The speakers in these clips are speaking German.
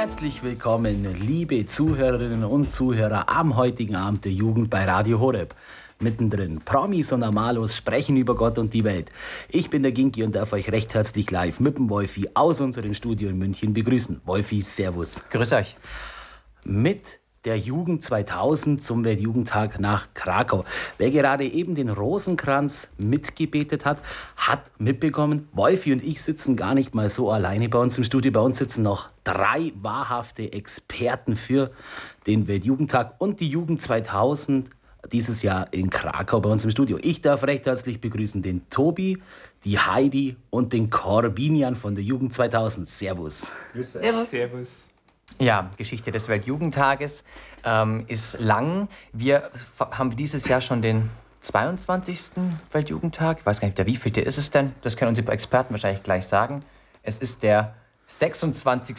Herzlich willkommen, liebe Zuhörerinnen und Zuhörer am heutigen Abend der Jugend bei Radio Horeb. Mittendrin, Promis und Amalos sprechen über Gott und die Welt. Ich bin der Ginki und darf euch recht herzlich live mit dem Wolfi aus unserem Studio in München begrüßen. Wolfi, Servus. Grüß euch. Mit der Jugend 2000 zum Weltjugendtag nach Krakau. Wer gerade eben den Rosenkranz mitgebetet hat, hat mitbekommen, Wolfi und ich sitzen gar nicht mal so alleine bei uns im Studio. Bei uns sitzen noch drei wahrhafte Experten für den Weltjugendtag und die Jugend 2000 dieses Jahr in Krakau bei uns im Studio. Ich darf recht herzlich begrüßen den Tobi, die Heidi und den Corbinian von der Jugend 2000. Servus. Servus. Servus. Ja, Geschichte des Weltjugendtages ähm, ist lang. Wir haben dieses Jahr schon den 22. Weltjugendtag. Ich weiß gar nicht, der wievielte ist es denn? Das können unsere Experten wahrscheinlich gleich sagen. Es ist der 26.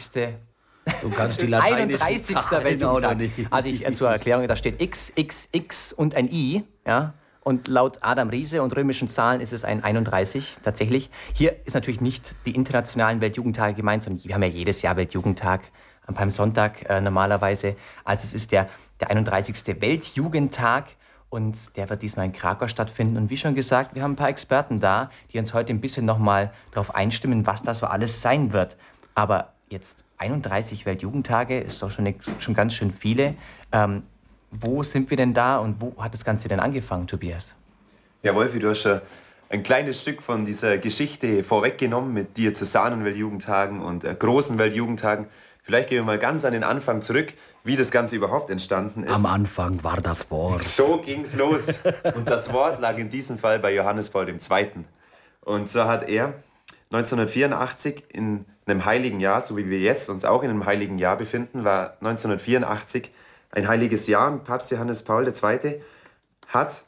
Du kannst die 31. Weltjugendtag. Also ich, äh, zur Erklärung, da steht X, X, X und ein I. Ja? Und laut Adam Riese und römischen Zahlen ist es ein 31 tatsächlich. Hier ist natürlich nicht die internationalen Weltjugendtage gemeint, sondern wir haben ja jedes Jahr Weltjugendtag beim Sonntag äh, normalerweise. Also es ist der, der 31. Weltjugendtag und der wird diesmal in Krakau stattfinden. Und wie schon gesagt, wir haben ein paar Experten da, die uns heute ein bisschen nochmal darauf einstimmen, was das so alles sein wird. Aber jetzt 31 Weltjugendtage ist doch schon, schon ganz schön viele. Ähm, wo sind wir denn da und wo hat das Ganze denn angefangen, Tobias? Ja, Wolfi, du hast schon ein kleines Stück von dieser Geschichte vorweggenommen mit Diözesanen-Weltjugendtagen und äh, großen Weltjugendtagen. Vielleicht gehen wir mal ganz an den Anfang zurück, wie das Ganze überhaupt entstanden ist. Am Anfang war das Wort. So ging es los. Und das Wort lag in diesem Fall bei Johannes Paul II. Und so hat er 1984 in einem heiligen Jahr, so wie wir jetzt uns auch in einem heiligen Jahr befinden, war 1984 ein heiliges Jahr. Papst Johannes Paul II. hat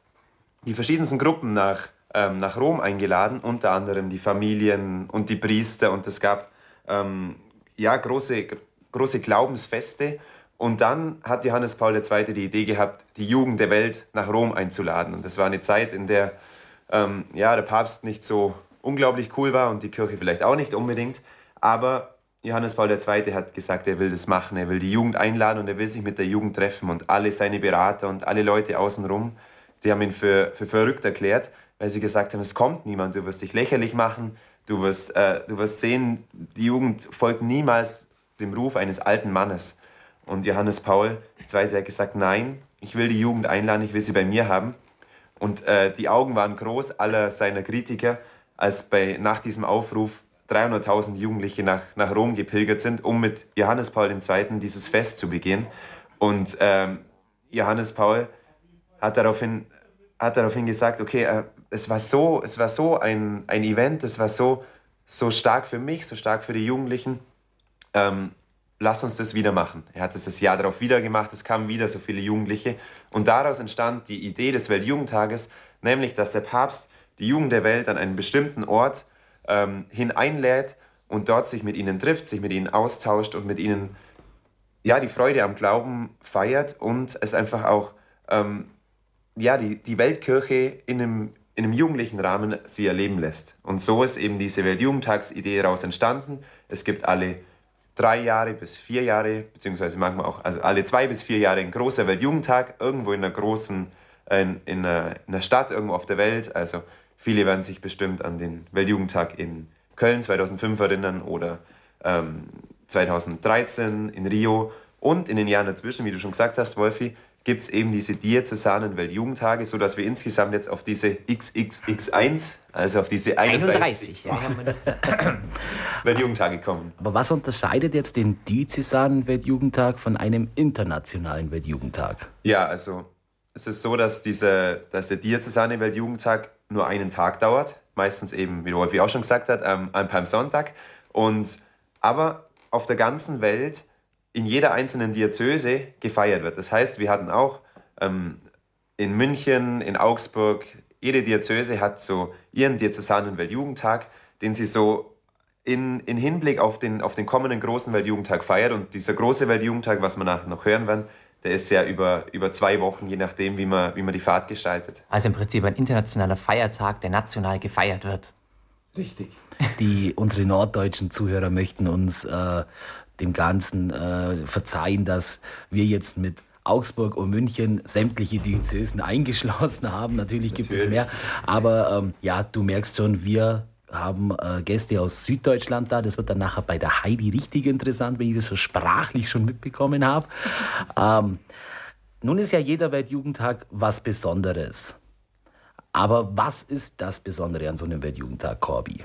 die verschiedensten Gruppen nach, ähm, nach Rom eingeladen, unter anderem die Familien und die Priester. Und es gab ähm, ja, große, große Glaubensfeste. Und dann hat Johannes Paul II. die Idee gehabt, die Jugend der Welt nach Rom einzuladen. Und das war eine Zeit, in der ähm, ja, der Papst nicht so unglaublich cool war und die Kirche vielleicht auch nicht unbedingt. Aber Johannes Paul II. hat gesagt, er will das machen. Er will die Jugend einladen und er will sich mit der Jugend treffen. Und alle seine Berater und alle Leute außenrum, die haben ihn für, für verrückt erklärt, weil sie gesagt haben, es kommt niemand, du wirst dich lächerlich machen, Du wirst, äh, du wirst sehen, die Jugend folgt niemals dem Ruf eines alten Mannes. Und Johannes Paul II. hat gesagt, nein, ich will die Jugend einladen, ich will sie bei mir haben. Und äh, die Augen waren groß aller seiner Kritiker, als bei, nach diesem Aufruf 300.000 Jugendliche nach, nach Rom gepilgert sind, um mit Johannes Paul II. dieses Fest zu begehen. Und ähm, Johannes Paul hat daraufhin, hat daraufhin gesagt, okay, äh, es war so, es war so ein, ein Event, es war so, so stark für mich, so stark für die Jugendlichen. Ähm, lass uns das wieder machen. Er hat es das Jahr darauf wieder gemacht, es kamen wieder so viele Jugendliche. Und daraus entstand die Idee des Weltjugendtages, nämlich, dass der Papst die Jugend der Welt an einen bestimmten Ort ähm, hineinlädt und dort sich mit ihnen trifft, sich mit ihnen austauscht und mit ihnen ja, die Freude am Glauben feiert und es einfach auch ähm, ja, die, die Weltkirche in einem, in einem jugendlichen Rahmen sie erleben lässt. Und so ist eben diese Weltjugendtagsidee daraus entstanden. Es gibt alle drei Jahre bis vier Jahre, beziehungsweise manchmal auch also alle zwei bis vier Jahre ein großer Weltjugendtag, irgendwo in einer großen, in, in, einer, in einer Stadt, irgendwo auf der Welt. Also viele werden sich bestimmt an den Weltjugendtag in Köln 2005 erinnern oder ähm, 2013 in Rio und in den Jahren dazwischen, wie du schon gesagt hast, Wolfi, gibt es eben diese Diözesanen Weltjugendtage, sodass wir insgesamt jetzt auf diese XXX1, also auf diese 31, 31 ja. Weltjugendtage kommen. Aber was unterscheidet jetzt den Diözesanen Weltjugendtag von einem internationalen Weltjugendtag? Ja, also es ist so, dass, diese, dass der Diözesane Weltjugendtag nur einen Tag dauert, meistens eben, wie Wolfi auch schon gesagt hat, am, am Palmsonntag. Und, aber auf der ganzen Welt in jeder einzelnen Diözese gefeiert wird. Das heißt, wir hatten auch ähm, in München, in Augsburg, jede Diözese hat so ihren diözesanen Weltjugendtag, den sie so in, in Hinblick auf den, auf den kommenden großen Weltjugendtag feiert. Und dieser große Weltjugendtag, was wir nachher noch hören werden, der ist ja über, über zwei Wochen, je nachdem, wie man, wie man die Fahrt gestaltet. Also im Prinzip ein internationaler Feiertag, der national gefeiert wird. Richtig. Die, unsere norddeutschen Zuhörer möchten uns äh, dem Ganzen äh, verzeihen, dass wir jetzt mit Augsburg und München sämtliche Diözesen eingeschlossen haben. Natürlich gibt Natürlich. es mehr. Aber ähm, ja, du merkst schon, wir haben äh, Gäste aus Süddeutschland da. Das wird dann nachher bei der Heidi richtig interessant, wenn ich das so sprachlich schon mitbekommen habe. Ähm, nun ist ja jeder Weltjugendtag was Besonderes. Aber was ist das Besondere an so einem Weltjugendtag, Corby?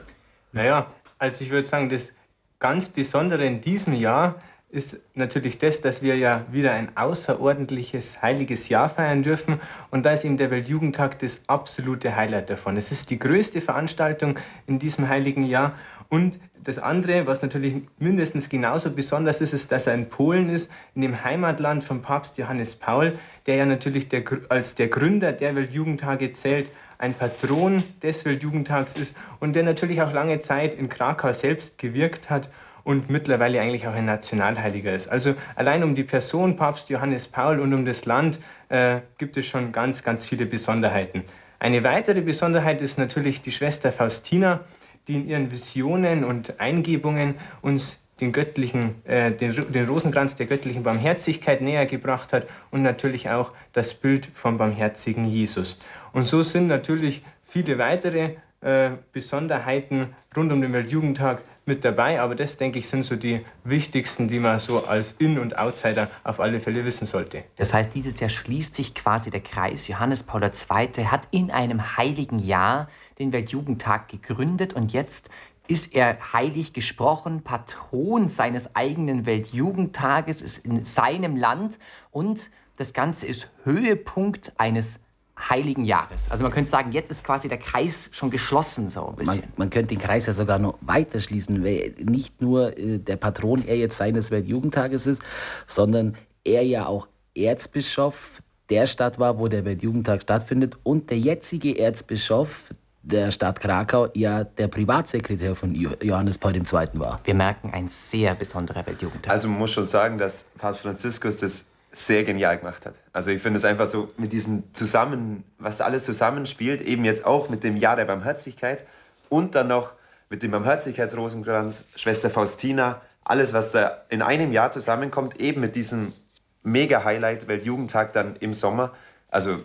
Naja, also ich würde sagen, das ganz Besondere in diesem Jahr ist natürlich das, dass wir ja wieder ein außerordentliches heiliges Jahr feiern dürfen. Und da ist eben der Weltjugendtag das absolute Highlight davon. Es ist die größte Veranstaltung in diesem heiligen Jahr. Und das andere, was natürlich mindestens genauso besonders ist, ist, dass er in Polen ist, in dem Heimatland von Papst Johannes Paul, der ja natürlich der, als der Gründer der Weltjugendtage zählt, ein Patron des Weltjugendtags ist und der natürlich auch lange Zeit in Krakau selbst gewirkt hat und mittlerweile eigentlich auch ein Nationalheiliger ist. Also allein um die Person Papst Johannes Paul und um das Land äh, gibt es schon ganz, ganz viele Besonderheiten. Eine weitere Besonderheit ist natürlich die Schwester Faustina, die in ihren Visionen und Eingebungen uns den, göttlichen, äh, den, den Rosenkranz der göttlichen Barmherzigkeit näher gebracht hat und natürlich auch das Bild vom barmherzigen Jesus. Und so sind natürlich viele weitere äh, Besonderheiten rund um den Weltjugendtag mit dabei, aber das, denke ich, sind so die wichtigsten, die man so als In- und Outsider auf alle Fälle wissen sollte. Das heißt, dieses Jahr schließt sich quasi der Kreis. Johannes Paul II. hat in einem heiligen Jahr den Weltjugendtag gegründet und jetzt ist er heilig gesprochen, Patron seines eigenen Weltjugendtages, ist in seinem Land und das Ganze ist Höhepunkt eines heiligen Jahres. Also man könnte sagen, jetzt ist quasi der Kreis schon geschlossen so ein bisschen. Man, man könnte den Kreis ja sogar noch weiter schließen, weil nicht nur äh, der Patron er jetzt seines Weltjugendtages ist, sondern er ja auch Erzbischof der Stadt war, wo der Weltjugendtag stattfindet und der jetzige Erzbischof der Stadt Krakau ja der Privatsekretär von Johannes Paul II. war. Wir merken ein sehr besonderer Weltjugendtag. Also man muss schon sagen, dass Papst Franziskus das sehr genial gemacht hat. Also ich finde es einfach so mit diesen zusammen, was alles zusammenspielt, eben jetzt auch mit dem Jahr der Barmherzigkeit und dann noch mit dem Barmherzigkeitsrosenkranz, Schwester Faustina, alles, was da in einem Jahr zusammenkommt, eben mit diesem Mega-Highlight Weltjugendtag dann im Sommer. Also äh,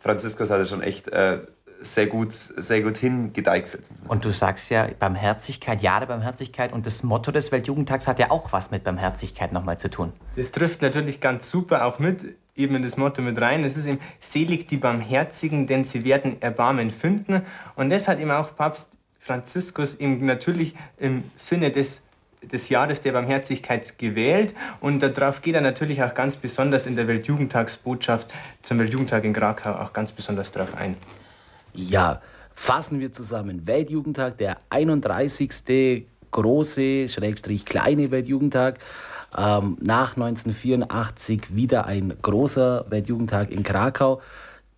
Franziskus hatte schon echt äh, sehr gut, sehr gut hingedeichselt. Und du sagst ja Barmherzigkeit, ja der Barmherzigkeit und das Motto des Weltjugendtags hat ja auch was mit Barmherzigkeit nochmal zu tun. Das trifft natürlich ganz super auch mit eben in das Motto mit rein. Es ist eben selig die Barmherzigen, denn sie werden Erbarmen finden. Und das hat eben auch Papst Franziskus eben natürlich im Sinne des des Jahres der Barmherzigkeit gewählt und darauf geht er natürlich auch ganz besonders in der Weltjugendtagsbotschaft zum Weltjugendtag in Krakau auch ganz besonders darauf ein. Ja, fassen wir zusammen. Weltjugendtag, der 31. große, schrägstrich kleine Weltjugendtag. Ähm, nach 1984 wieder ein großer Weltjugendtag in Krakau.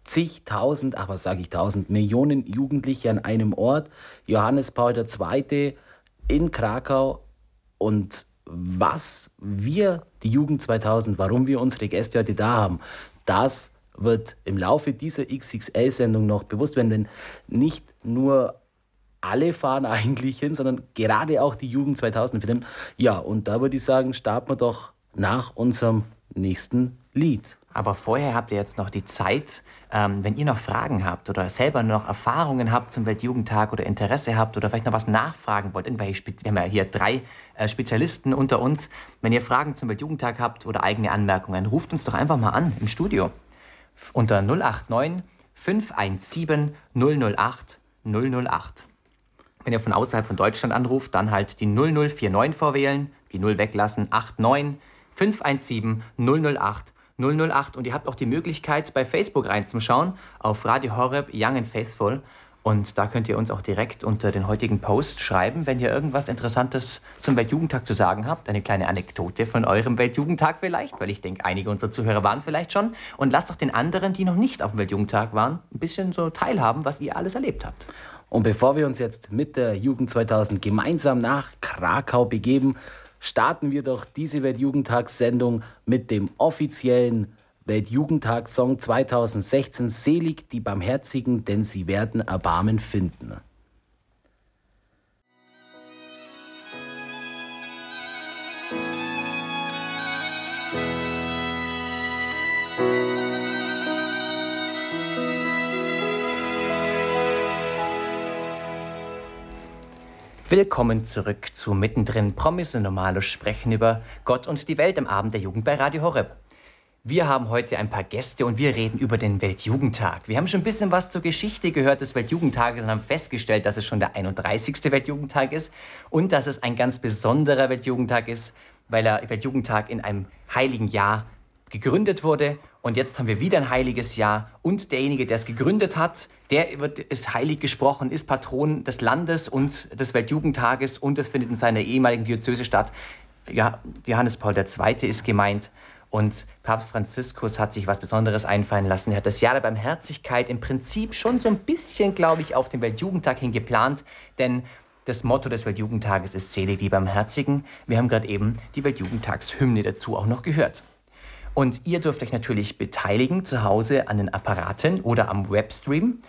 Zigtausend, was sage ich, tausend Millionen Jugendliche an einem Ort. Johannes Paul II. in Krakau. Und was wir, die Jugend 2000, warum wir unsere Gäste heute da haben, das wird im Laufe dieser XXL-Sendung noch bewusst werden, denn nicht nur alle fahren eigentlich hin, sondern gerade auch die Jugend 2000 finden. Ja, und da würde ich sagen, starten wir doch nach unserem nächsten Lied. Aber vorher habt ihr jetzt noch die Zeit, ähm, wenn ihr noch Fragen habt oder selber noch Erfahrungen habt zum Weltjugendtag oder Interesse habt oder vielleicht noch was nachfragen wollt. Wir haben ja hier drei äh, Spezialisten unter uns. Wenn ihr Fragen zum Weltjugendtag habt oder eigene Anmerkungen, ruft uns doch einfach mal an im Studio unter 089 517 008 008. Wenn ihr von außerhalb von Deutschland anruft, dann halt die 0049 vorwählen, die 0 weglassen, 89 517 008 008 und ihr habt auch die Möglichkeit bei Facebook reinzuschauen auf Radio Horeb Young and Faithful und da könnt ihr uns auch direkt unter den heutigen Post schreiben, wenn ihr irgendwas Interessantes zum Weltjugendtag zu sagen habt. Eine kleine Anekdote von eurem Weltjugendtag vielleicht, weil ich denke, einige unserer Zuhörer waren vielleicht schon. Und lasst doch den anderen, die noch nicht auf dem Weltjugendtag waren, ein bisschen so teilhaben, was ihr alles erlebt habt. Und bevor wir uns jetzt mit der Jugend 2000 gemeinsam nach Krakau begeben, starten wir doch diese Weltjugendtagssendung mit dem offiziellen Weltjugendtagssong 2016 Selig die Barmherzigen, denn sie werden Erbarmen finden. Willkommen zurück zu Mittendrin Promis und Normales Sprechen über Gott und die Welt am Abend der Jugend bei Radio Horeb. Wir haben heute ein paar Gäste und wir reden über den Weltjugendtag. Wir haben schon ein bisschen was zur Geschichte gehört des Weltjugendtages und haben festgestellt, dass es schon der 31. Weltjugendtag ist und dass es ein ganz besonderer Weltjugendtag ist, weil der Weltjugendtag in einem heiligen Jahr gegründet wurde und jetzt haben wir wieder ein heiliges Jahr und derjenige, der es gegründet hat, der wird, ist heilig gesprochen, ist Patron des Landes und des Weltjugendtages und es findet in seiner ehemaligen Diözese statt. Ja, Johannes Paul II. ist gemeint und Papst Franziskus hat sich was Besonderes einfallen lassen. Er hat das Jahr der Barmherzigkeit im Prinzip schon so ein bisschen, glaube ich, auf den Weltjugendtag hin geplant, denn das Motto des Weltjugendtages ist Selig die Barmherzigen. Wir haben gerade eben die Weltjugendtagshymne dazu auch noch gehört. Und ihr dürft euch natürlich beteiligen zu Hause an den Apparaten oder am Webstream.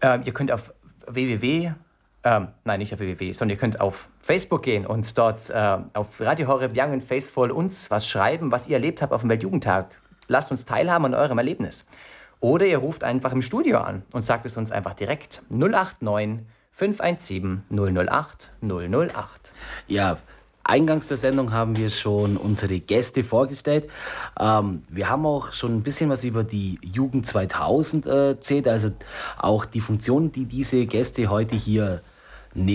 Äh, ihr könnt auf www, äh, nein, nicht auf www, sondern ihr könnt auf Facebook gehen und dort äh, auf Radio Horeb Young and Faithful uns was schreiben, was ihr erlebt habt auf dem Weltjugendtag. Lasst uns teilhaben an eurem Erlebnis. Oder ihr ruft einfach im Studio an und sagt es uns einfach direkt. 089 517 008 008. Ja, Eingangs der Sendung haben wir schon unsere Gäste vorgestellt. Ähm, wir haben auch schon ein bisschen was über die Jugend 2000 äh, erzählt, also auch die Funktionen, die diese Gäste heute hier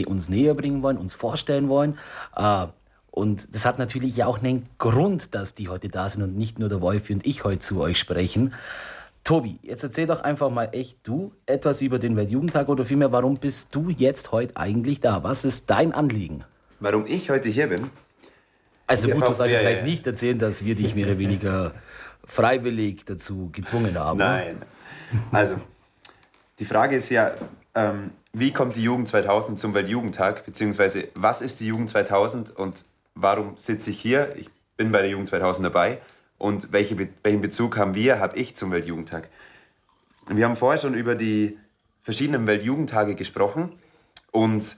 uns näher bringen wollen, uns vorstellen wollen. Äh, und das hat natürlich ja auch einen Grund, dass die heute da sind und nicht nur der Wolfi und ich heute zu euch sprechen. Tobi, jetzt erzähl doch einfach mal echt du etwas über den Weltjugendtag oder vielmehr, warum bist du jetzt heute eigentlich da? Was ist dein Anliegen? warum ich heute hier bin. Also gut, du solltest vielleicht nicht erzählen, dass wir dich mehr oder weniger freiwillig dazu gezwungen haben. Ne? Nein. Also, die Frage ist ja, ähm, wie kommt die Jugend 2000 zum Weltjugendtag? Beziehungsweise, was ist die Jugend 2000 und warum sitze ich hier? Ich bin bei der Jugend 2000 dabei. Und welche, welchen Bezug haben wir, habe ich zum Weltjugendtag? Wir haben vorher schon über die verschiedenen Weltjugendtage gesprochen. Und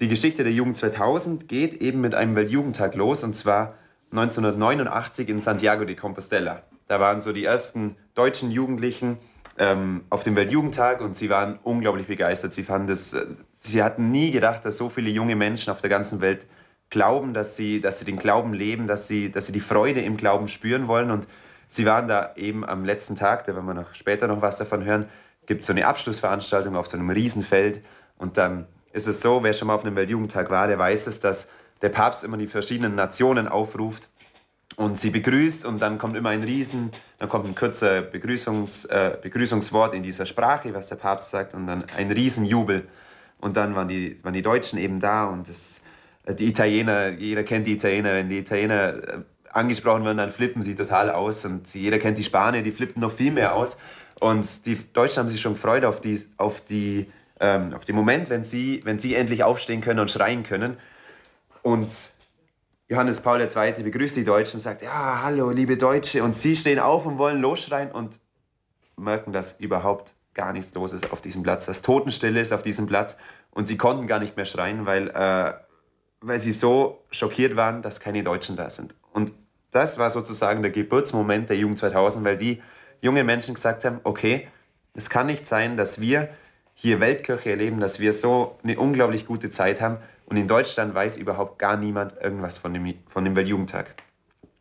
die Geschichte der Jugend 2000 geht eben mit einem Weltjugendtag los und zwar 1989 in Santiago de Compostela. Da waren so die ersten deutschen Jugendlichen ähm, auf dem Weltjugendtag und sie waren unglaublich begeistert. Sie, fanden das, äh, sie hatten nie gedacht, dass so viele junge Menschen auf der ganzen Welt glauben, dass sie, dass sie den Glauben leben, dass sie, dass sie die Freude im Glauben spüren wollen. Und sie waren da eben am letzten Tag, da werden wir noch später noch was davon hören, gibt es so eine Abschlussveranstaltung auf so einem Riesenfeld und dann ist es so, wer schon mal auf einem Weltjugendtag war, der weiß es, dass der Papst immer die verschiedenen Nationen aufruft und sie begrüßt und dann kommt immer ein Riesen, dann kommt ein kürzer Begrüßungs, äh, Begrüßungswort in dieser Sprache, was der Papst sagt und dann ein Riesenjubel. Und dann waren die, waren die Deutschen eben da und das, äh, die Italiener, jeder kennt die Italiener, wenn die Italiener äh, angesprochen werden, dann flippen sie total aus und jeder kennt die Spanier, die flippen noch viel mehr aus. Und die Deutschen haben sich schon gefreut auf die, auf die ähm, auf den Moment, wenn sie, wenn sie endlich aufstehen können und schreien können. Und Johannes Paul II. begrüßt die Deutschen und sagt, ja, hallo, liebe Deutsche. Und sie stehen auf und wollen losschreien und merken, dass überhaupt gar nichts los ist auf diesem Platz, dass Totenstille ist auf diesem Platz. Und sie konnten gar nicht mehr schreien, weil, äh, weil sie so schockiert waren, dass keine Deutschen da sind. Und das war sozusagen der Geburtsmoment der Jugend 2000, weil die jungen Menschen gesagt haben, okay, es kann nicht sein, dass wir hier Weltkirche erleben, dass wir so eine unglaublich gute Zeit haben. Und in Deutschland weiß überhaupt gar niemand irgendwas von dem, von dem Weltjugendtag.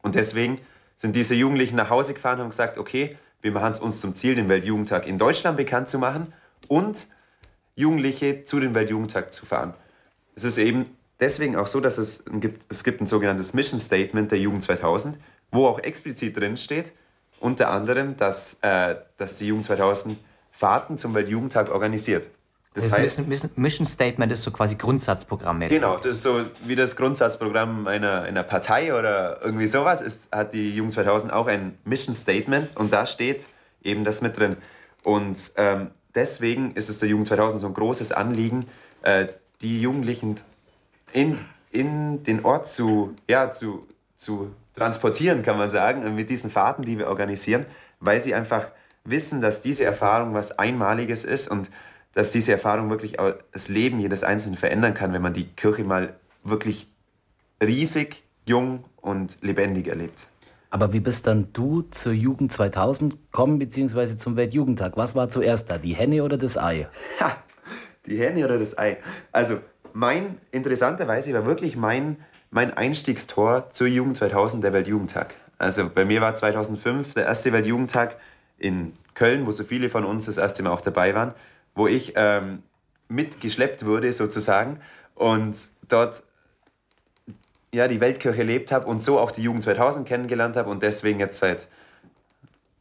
Und deswegen sind diese Jugendlichen nach Hause gefahren und haben gesagt, okay, wir machen es uns zum Ziel, den Weltjugendtag in Deutschland bekannt zu machen und Jugendliche zu dem Weltjugendtag zu fahren. Es ist eben deswegen auch so, dass es gibt, es gibt ein sogenanntes Mission Statement der Jugend 2000, wo auch explizit drin steht, unter anderem, dass, äh, dass die Jugend 2000 Fahrten zum Weltjugendtag organisiert. Das, das heißt, Mission Statement ist so quasi Grundsatzprogramm. Genau, das ist so wie das Grundsatzprogramm einer, einer Partei oder irgendwie sowas. Ist, hat die Jugend 2000 auch ein Mission Statement und da steht eben das mit drin. Und ähm, deswegen ist es der Jugend 2000 so ein großes Anliegen, äh, die Jugendlichen in, in den Ort zu, ja, zu, zu transportieren, kann man sagen, mit diesen Fahrten, die wir organisieren, weil sie einfach wissen, dass diese Erfahrung was Einmaliges ist und dass diese Erfahrung wirklich das Leben jedes Einzelnen verändern kann, wenn man die Kirche mal wirklich riesig, jung und lebendig erlebt. Aber wie bist dann du zur Jugend 2000 gekommen, beziehungsweise zum Weltjugendtag? Was war zuerst da, die Henne oder das Ei? Ha, die Henne oder das Ei? Also, mein, interessanterweise war wirklich mein, mein Einstiegstor zur Jugend 2000 der Weltjugendtag. Also bei mir war 2005 der erste Weltjugendtag in Köln, wo so viele von uns das erste Mal auch dabei waren, wo ich ähm, mitgeschleppt wurde sozusagen und dort ja, die Weltkirche erlebt habe und so auch die Jugend 2000 kennengelernt habe und deswegen jetzt seit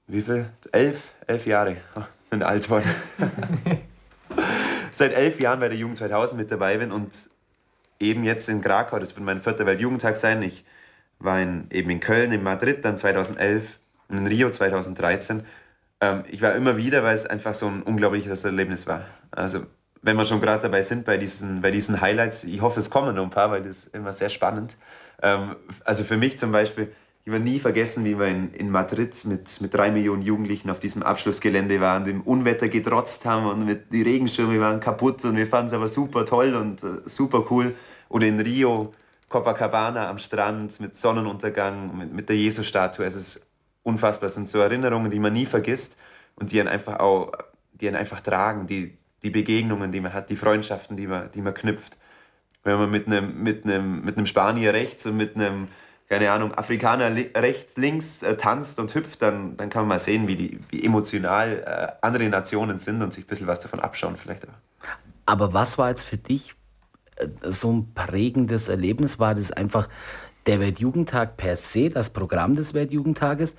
wie viel? Elf, elf Jahre. Oh, bin alt seit elf Jahren bei der Jugend 2000 mit dabei bin und eben jetzt in Krakau, das wird mein vierter Weltjugendtag sein. Ich war in, eben in Köln, in Madrid dann 2011 und in Rio 2013. Ähm, ich war immer wieder, weil es einfach so ein unglaubliches Erlebnis war. Also wenn wir schon gerade dabei sind bei diesen, bei diesen Highlights, ich hoffe, es kommen noch ein paar, weil das ist immer sehr spannend. Ähm, also für mich zum Beispiel, ich werde nie vergessen, wie wir in, in Madrid mit, mit drei Millionen Jugendlichen auf diesem Abschlussgelände waren, dem Unwetter getrotzt haben und mit, die Regenschirme waren kaputt und wir fanden es aber super toll und äh, super cool. Oder in Rio, Copacabana am Strand mit Sonnenuntergang, mit, mit der Jesus-Statue. Es ist unfassbar. Es sind so Erinnerungen, die man nie vergisst und die einen einfach auch, die einen einfach tragen, die, die Begegnungen, die man hat, die Freundschaften, die man, die man knüpft. Wenn man mit einem, mit, einem, mit einem Spanier rechts und mit einem, keine Ahnung, Afrikaner li rechts, links äh, tanzt und hüpft, dann, dann kann man mal sehen, wie, die, wie emotional äh, andere Nationen sind und sich ein bisschen was davon abschauen vielleicht auch. Aber was war jetzt für dich äh, so ein prägendes Erlebnis? War das einfach der Weltjugendtag per se, das Programm des Weltjugendtages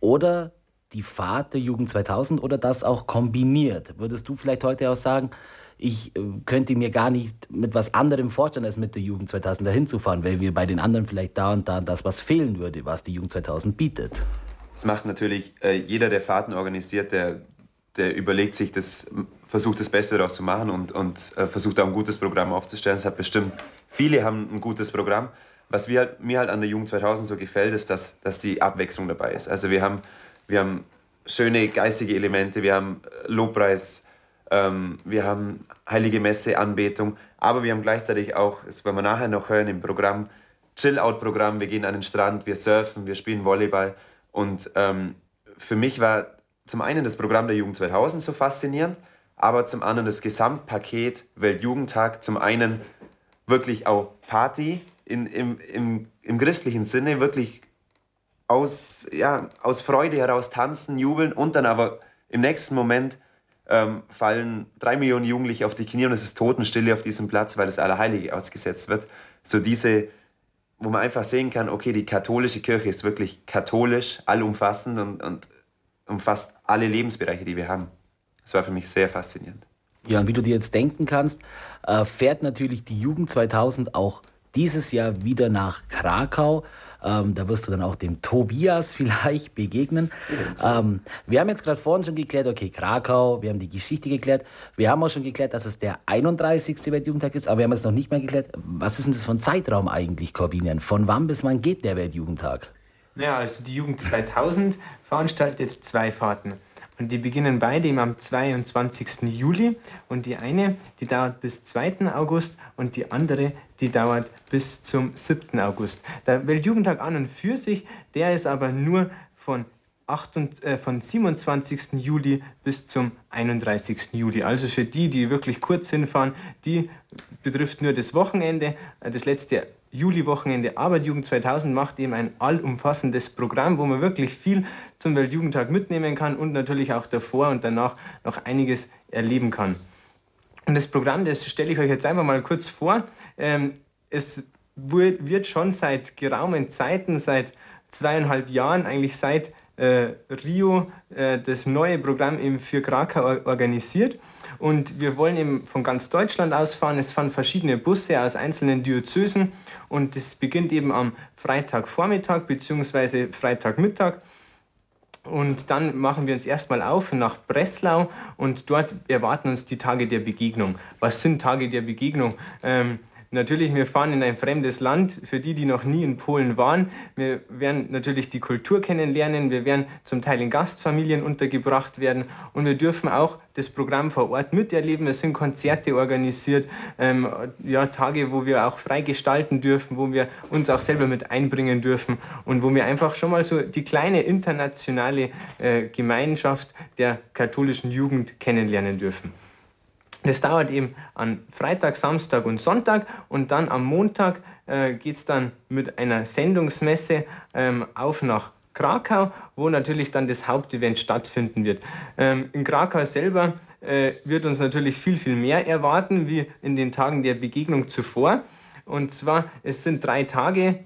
oder die Fahrt der Jugend 2000 oder das auch kombiniert? Würdest du vielleicht heute auch sagen, ich äh, könnte mir gar nicht mit was anderem vorstellen, als mit der Jugend 2000 dahin zu fahren, weil mir bei den anderen vielleicht da und da das was fehlen würde, was die Jugend 2000 bietet? Das macht natürlich äh, jeder, der Fahrten organisiert, der, der überlegt sich, das, versucht das Beste daraus zu machen und, und äh, versucht auch ein gutes Programm aufzustellen. Es hat bestimmt, viele haben ein gutes Programm. Was wir, halt, mir halt an der Jugend 2000 so gefällt, ist, dass, dass die Abwechslung dabei ist. Also wir haben wir haben schöne geistige Elemente, wir haben äh, Lobpreis, ähm, wir haben heilige Messe, Anbetung, aber wir haben gleichzeitig auch, das werden wir nachher noch hören im Programm, Chill-Out-Programm, wir gehen an den Strand, wir surfen, wir spielen Volleyball und ähm, für mich war zum einen das Programm der Jugend 2000 so faszinierend, aber zum anderen das Gesamtpaket Weltjugendtag, zum einen wirklich auch Party in, im, im, im christlichen Sinne, wirklich aus, ja, aus Freude heraus tanzen, jubeln und dann aber im nächsten Moment ähm, fallen drei Millionen Jugendliche auf die Knie und es ist Totenstille auf diesem Platz, weil das Allerheilige ausgesetzt wird. So diese, wo man einfach sehen kann, okay, die katholische Kirche ist wirklich katholisch, allumfassend und, und umfasst alle Lebensbereiche, die wir haben. Das war für mich sehr faszinierend. Ja, und wie du dir jetzt denken kannst, äh, fährt natürlich die Jugend 2000 auch dieses Jahr wieder nach Krakau. Ähm, da wirst du dann auch dem Tobias vielleicht begegnen. Ähm, wir haben jetzt gerade vorhin schon geklärt, okay, Krakau, wir haben die Geschichte geklärt. Wir haben auch schon geklärt, dass es der 31. Weltjugendtag ist, aber wir haben jetzt noch nicht mal geklärt, was ist denn das ein Zeitraum eigentlich, Corbinian? Von wann bis wann geht der Weltjugendtag? Naja, also die Jugend 2000 veranstaltet zwei Fahrten. Und die beginnen beide am 22. Juli und die eine, die dauert bis 2. August und die andere, die dauert bis zum 7. August. Der Weltjugendtag an und für sich, der ist aber nur von 8 und, äh, von 27. Juli bis zum 31. Juli. Also für die, die wirklich kurz hinfahren, die betrifft nur das Wochenende, das letzte Juli-Wochenende Arbeitjugend 2000 macht eben ein allumfassendes Programm, wo man wirklich viel zum Weltjugendtag mitnehmen kann und natürlich auch davor und danach noch einiges erleben kann. Und das Programm, das stelle ich euch jetzt einfach mal kurz vor. Ähm, es wird schon seit geraumen Zeiten, seit zweieinhalb Jahren, eigentlich seit äh, Rio, äh, das neue Programm eben für Krakau organisiert. Und wir wollen eben von ganz Deutschland ausfahren. Es fahren verschiedene Busse aus einzelnen Diözesen und es beginnt eben am Freitagvormittag bzw. Freitagmittag. Und dann machen wir uns erstmal auf nach Breslau und dort erwarten uns die Tage der Begegnung. Was sind Tage der Begegnung? Ähm, Natürlich, wir fahren in ein fremdes Land. Für die, die noch nie in Polen waren, wir werden natürlich die Kultur kennenlernen. Wir werden zum Teil in Gastfamilien untergebracht werden und wir dürfen auch das Programm vor Ort miterleben. Es sind Konzerte organisiert, ähm, ja, Tage, wo wir auch frei gestalten dürfen, wo wir uns auch selber mit einbringen dürfen und wo wir einfach schon mal so die kleine internationale äh, Gemeinschaft der katholischen Jugend kennenlernen dürfen. Das dauert eben an Freitag, Samstag und Sonntag und dann am Montag äh, geht es dann mit einer Sendungsmesse ähm, auf nach Krakau, wo natürlich dann das Hauptevent stattfinden wird. Ähm, in Krakau selber äh, wird uns natürlich viel, viel mehr erwarten wie in den Tagen der Begegnung zuvor. Und zwar, es sind drei Tage,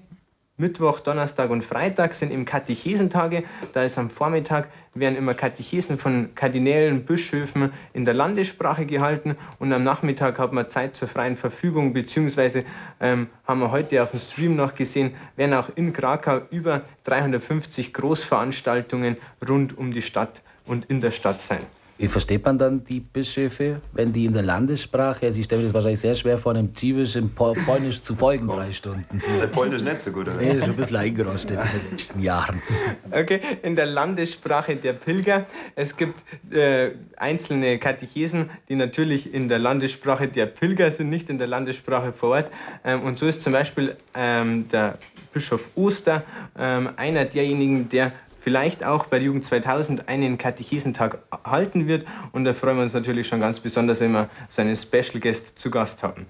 Mittwoch, Donnerstag und Freitag sind im Katechesentage. Da ist am Vormittag werden immer Katechesen von Kardinälen, Bischöfen in der Landessprache gehalten und am Nachmittag hat man Zeit zur freien Verfügung, beziehungsweise ähm, haben wir heute auf dem Stream noch gesehen, werden auch in Krakau über 350 Großveranstaltungen rund um die Stadt und in der Stadt sein. Wie versteht man dann die Bischöfe, wenn die in der Landessprache, also ich stelle mir das wahrscheinlich sehr schwer vor, einem Ziewisch im Polnisch zu folgen, drei Stunden. Ist der Polnisch nicht so gut, oder? Nee, ist schon ein bisschen eingerostet in den letzten Jahren. Okay, in der Landessprache der Pilger. Es gibt äh, einzelne Katechesen, die natürlich in der Landessprache der Pilger sind, nicht in der Landessprache vor Ort. Ähm, und so ist zum Beispiel ähm, der Bischof Oster ähm, einer derjenigen, der vielleicht auch bei Jugend 2000 einen Katechesentag halten wird. Und da freuen wir uns natürlich schon ganz besonders, wenn wir so einen Special Guest zu Gast haben.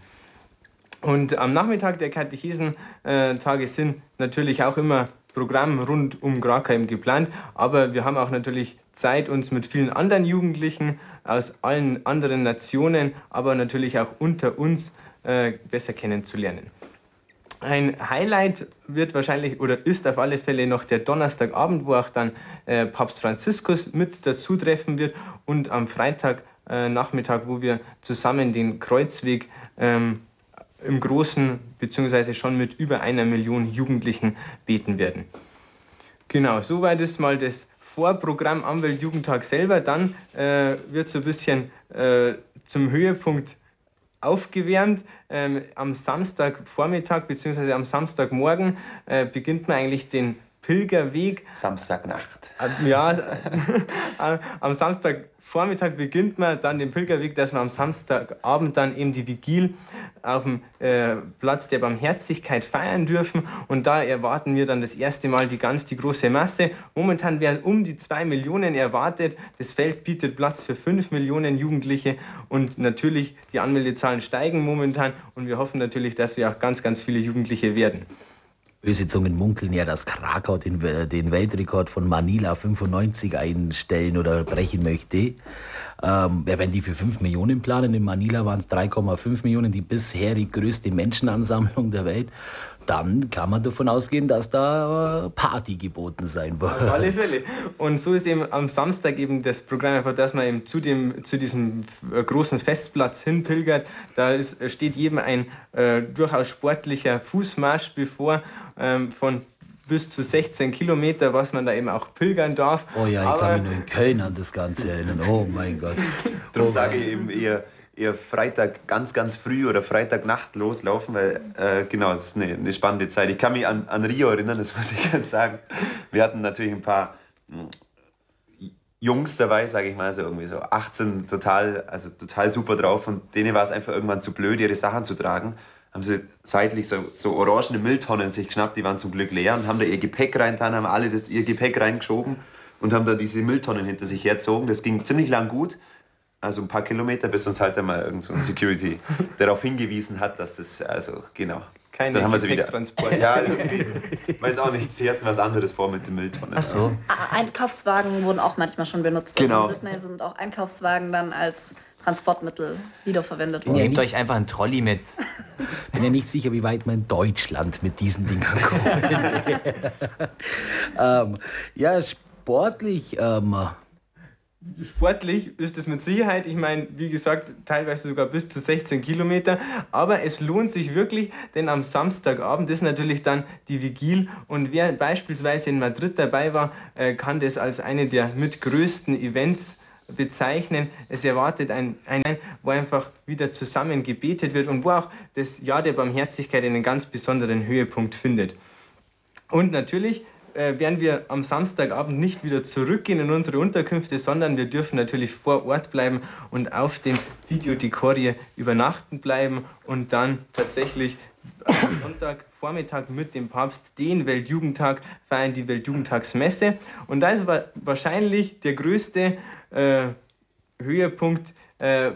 Und am Nachmittag der Katechesentage sind natürlich auch immer Programm rund um Grakheim geplant, aber wir haben auch natürlich Zeit, uns mit vielen anderen Jugendlichen aus allen anderen Nationen, aber natürlich auch unter uns äh, besser kennenzulernen. Ein Highlight wird wahrscheinlich oder ist auf alle Fälle noch der Donnerstagabend, wo auch dann äh, Papst Franziskus mit dazu treffen wird und am Freitagnachmittag, äh, wo wir zusammen den Kreuzweg ähm, im Großen bzw. schon mit über einer Million Jugendlichen beten werden. Genau, soweit ist mal das Vorprogramm am Weltjugendtag selber. Dann äh, wird so ein bisschen äh, zum Höhepunkt aufgewärmt. Ähm, am Samstagvormittag bzw. am Samstagmorgen äh, beginnt man eigentlich den Pilgerweg. Samstagnacht. Äh, ja, äh, am Samstagvormittag beginnt man dann den Pilgerweg, dass man am Samstagabend dann eben die Vigil auf dem äh, Platz der Barmherzigkeit feiern dürfen. Und da erwarten wir dann das erste Mal die ganz die große Masse. Momentan werden um die zwei Millionen erwartet. Das Feld bietet Platz für fünf Millionen Jugendliche. Und natürlich, die Anmeldezahlen steigen momentan. Und wir hoffen natürlich, dass wir auch ganz, ganz viele Jugendliche werden. Böse Zungen munkeln ja, dass Krakau den, den Weltrekord von Manila 95 einstellen oder brechen möchte. Ähm, wenn die für 5 Millionen planen, in Manila waren es 3,5 Millionen, die bisherige größte Menschenansammlung der Welt, dann kann man davon ausgehen, dass da Party geboten sein wird. Auf alle Fälle. Und so ist eben am Samstag eben das Programm, einfach, dass man eben zu, dem, zu diesem äh, großen Festplatz hinpilgert. Da ist, steht jedem ein äh, durchaus sportlicher Fußmarsch bevor ähm, von bis zu 16 Kilometer, was man da eben auch pilgern darf. Oh ja, ich Aber kann mich nur in Köln an das Ganze erinnern. Oh mein Gott. Darum oh sage ich eben eher, eher Freitag ganz, ganz früh oder Freitagnacht loslaufen, weil äh, genau, es ist eine, eine, spannende Zeit. Ich kann mich an, an Rio erinnern, das muss ich ganz sagen. Wir hatten natürlich ein paar hm, Jungs dabei, sage ich mal, so irgendwie so 18, total, also total super drauf und denen war es einfach irgendwann zu blöd, ihre Sachen zu tragen haben sie seitlich so, so orangene Mülltonnen sich geschnappt, die waren zum Glück leer und haben da ihr Gepäck reintan, haben alle das, ihr Gepäck reingeschoben und haben da diese Mülltonnen hinter sich herzogen. Das ging ziemlich lang gut, also ein paar Kilometer, bis uns halt einmal irgend so ein Security darauf hingewiesen hat, dass das, also genau. Keine dann haben wir sie wieder. Ja, weiß auch nicht, sie hatten was anderes vor mit den Mülltonnen. Ach so. Einkaufswagen wurden auch manchmal schon benutzt. Genau. Also in Sydney sind auch Einkaufswagen dann als Transportmittel wiederverwendet worden. Nehmt euch einfach einen Trolley mit. Bin ja nicht sicher, wie weit man in Deutschland mit diesen Dingern kommt. ähm, ja, sportlich. Ähm, Sportlich ist es mit Sicherheit, ich meine, wie gesagt, teilweise sogar bis zu 16 Kilometer, aber es lohnt sich wirklich, denn am Samstagabend ist natürlich dann die Vigil und wer beispielsweise in Madrid dabei war, äh, kann das als eine der mit größten Events bezeichnen. Es erwartet ein, ein, wo einfach wieder zusammen gebetet wird und wo auch das Jahr der Barmherzigkeit einen ganz besonderen Höhepunkt findet. Und natürlich äh, werden wir am Samstagabend nicht wieder zurückgehen in unsere Unterkünfte, sondern wir dürfen natürlich vor Ort bleiben und auf dem Video Decorie übernachten bleiben und dann tatsächlich am Sonntagvormittag mit dem Papst den Weltjugendtag feiern, die Weltjugendtagsmesse. Und da ist wahrscheinlich der größte äh, Höhepunkt, äh,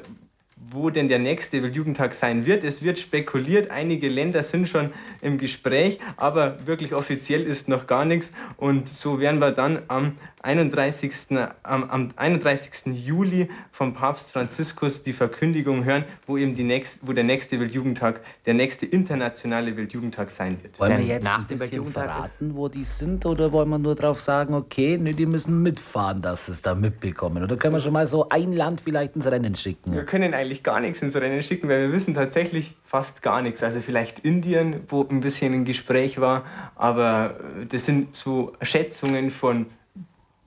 wo denn der nächste Weltjugendtag sein wird. Es wird spekuliert, einige Länder sind schon im Gespräch, aber wirklich offiziell ist noch gar nichts. Und so werden wir dann am 31. Am, am 31. Juli vom Papst Franziskus die Verkündigung hören, wo eben die nächst, wo der nächste Weltjugendtag, der nächste internationale Weltjugendtag sein wird. Wollen wir jetzt nach ein bisschen verraten, wo die sind, oder wollen wir nur darauf sagen, okay, ne, die müssen mitfahren, dass sie es da mitbekommen? Oder können wir schon mal so ein Land vielleicht ins Rennen schicken? Wir können eigentlich gar nichts ins Rennen schicken, weil wir wissen tatsächlich fast gar nichts. Also vielleicht Indien, wo ein bisschen ein Gespräch war, aber das sind so Schätzungen von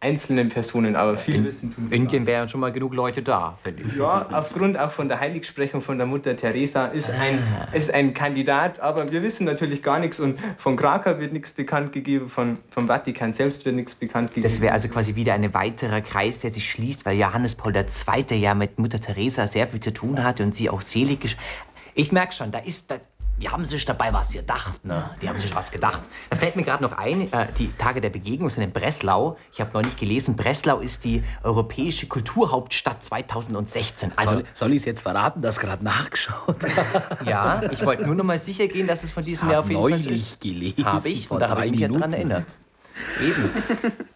einzelnen Personen, aber viel In wissen tun Indien wären schon mal genug Leute da, finde ich. Ja, aufgrund auch von der Heiligsprechung von der Mutter Teresa ist ein, ah. ist ein Kandidat, aber wir wissen natürlich gar nichts und von Krakau wird nichts bekannt gegeben, von, vom Vatikan selbst wird nichts bekannt gegeben. Das wäre also quasi wieder ein weiterer Kreis, der sich schließt, weil Johannes Paul II. ja mit Mutter Teresa sehr viel zu tun hatte und sie auch selig ist. Ich merke schon, da ist, da, die haben sich dabei was gedacht, ne? Die haben sich was gedacht. Da fällt mir gerade noch ein, äh, die Tage der Begegnung sind in Breslau. Ich habe neulich gelesen, Breslau ist die europäische Kulturhauptstadt 2016. Also, soll, soll ich es jetzt verraten, dass gerade nachgeschaut Ja, ich wollte nur noch mal sicher gehen, dass es von diesem Jahr auf jeden Fall ist. gelesen. Habe ich, und da habe ich mich ja dran erinnert. Eben.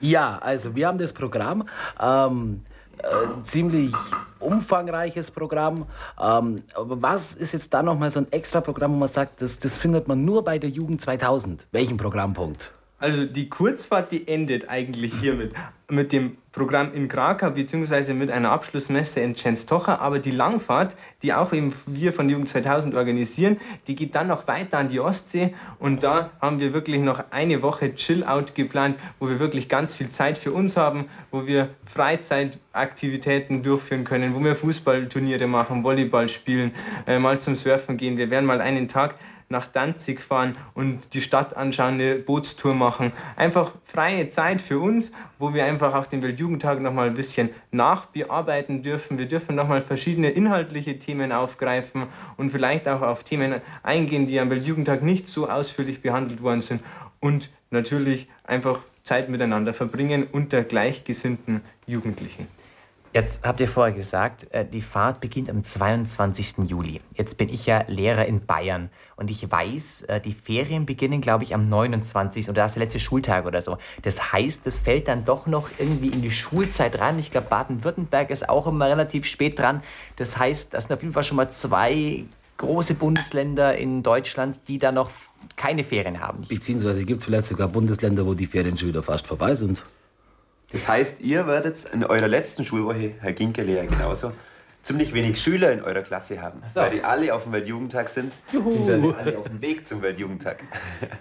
Ja, also wir haben das Programm. Ähm, äh, ziemlich umfangreiches Programm. Ähm, aber was ist jetzt da nochmal so ein extra Programm, wo man sagt, das, das findet man nur bei der Jugend 2000? Welchen Programmpunkt? Also die Kurzfahrt, die endet eigentlich hiermit mit dem Programm in Krakau beziehungsweise mit einer Abschlussmesse in Częstochowa, aber die Langfahrt, die auch eben wir von Jugend 2000 organisieren, die geht dann noch weiter an die Ostsee und da haben wir wirklich noch eine Woche Chill-Out geplant, wo wir wirklich ganz viel Zeit für uns haben, wo wir Freizeitaktivitäten durchführen können, wo wir Fußballturniere machen, Volleyball spielen, äh, mal zum Surfen gehen. Wir werden mal einen Tag nach Danzig fahren und die Stadt anschauen, eine Bootstour machen. Einfach freie Zeit für uns, wo wir einfach auch den Weltjugendtag noch mal ein bisschen nachbearbeiten dürfen. Wir dürfen noch mal verschiedene inhaltliche Themen aufgreifen und vielleicht auch auf Themen eingehen, die am Weltjugendtag nicht so ausführlich behandelt worden sind. Und natürlich einfach Zeit miteinander verbringen unter gleichgesinnten Jugendlichen. Jetzt habt ihr vorher gesagt, äh, die Fahrt beginnt am 22. Juli. Jetzt bin ich ja Lehrer in Bayern und ich weiß, äh, die Ferien beginnen, glaube ich, am 29. oder das ist der letzte Schultag oder so. Das heißt, das fällt dann doch noch irgendwie in die Schulzeit rein. Ich glaube, Baden-Württemberg ist auch immer relativ spät dran. Das heißt, das sind auf jeden Fall schon mal zwei große Bundesländer in Deutschland, die da noch keine Ferien haben. Beziehungsweise gibt es vielleicht sogar Bundesländer, wo die Ferien schon wieder fast vorbei sind. Das heißt, ihr werdet in eurer letzten Schulwoche, Herr Ginkerle ja genauso, ziemlich wenig Schüler in eurer Klasse haben, so. weil die alle auf dem Weltjugendtag sind, beziehungsweise alle auf dem Weg zum Weltjugendtag.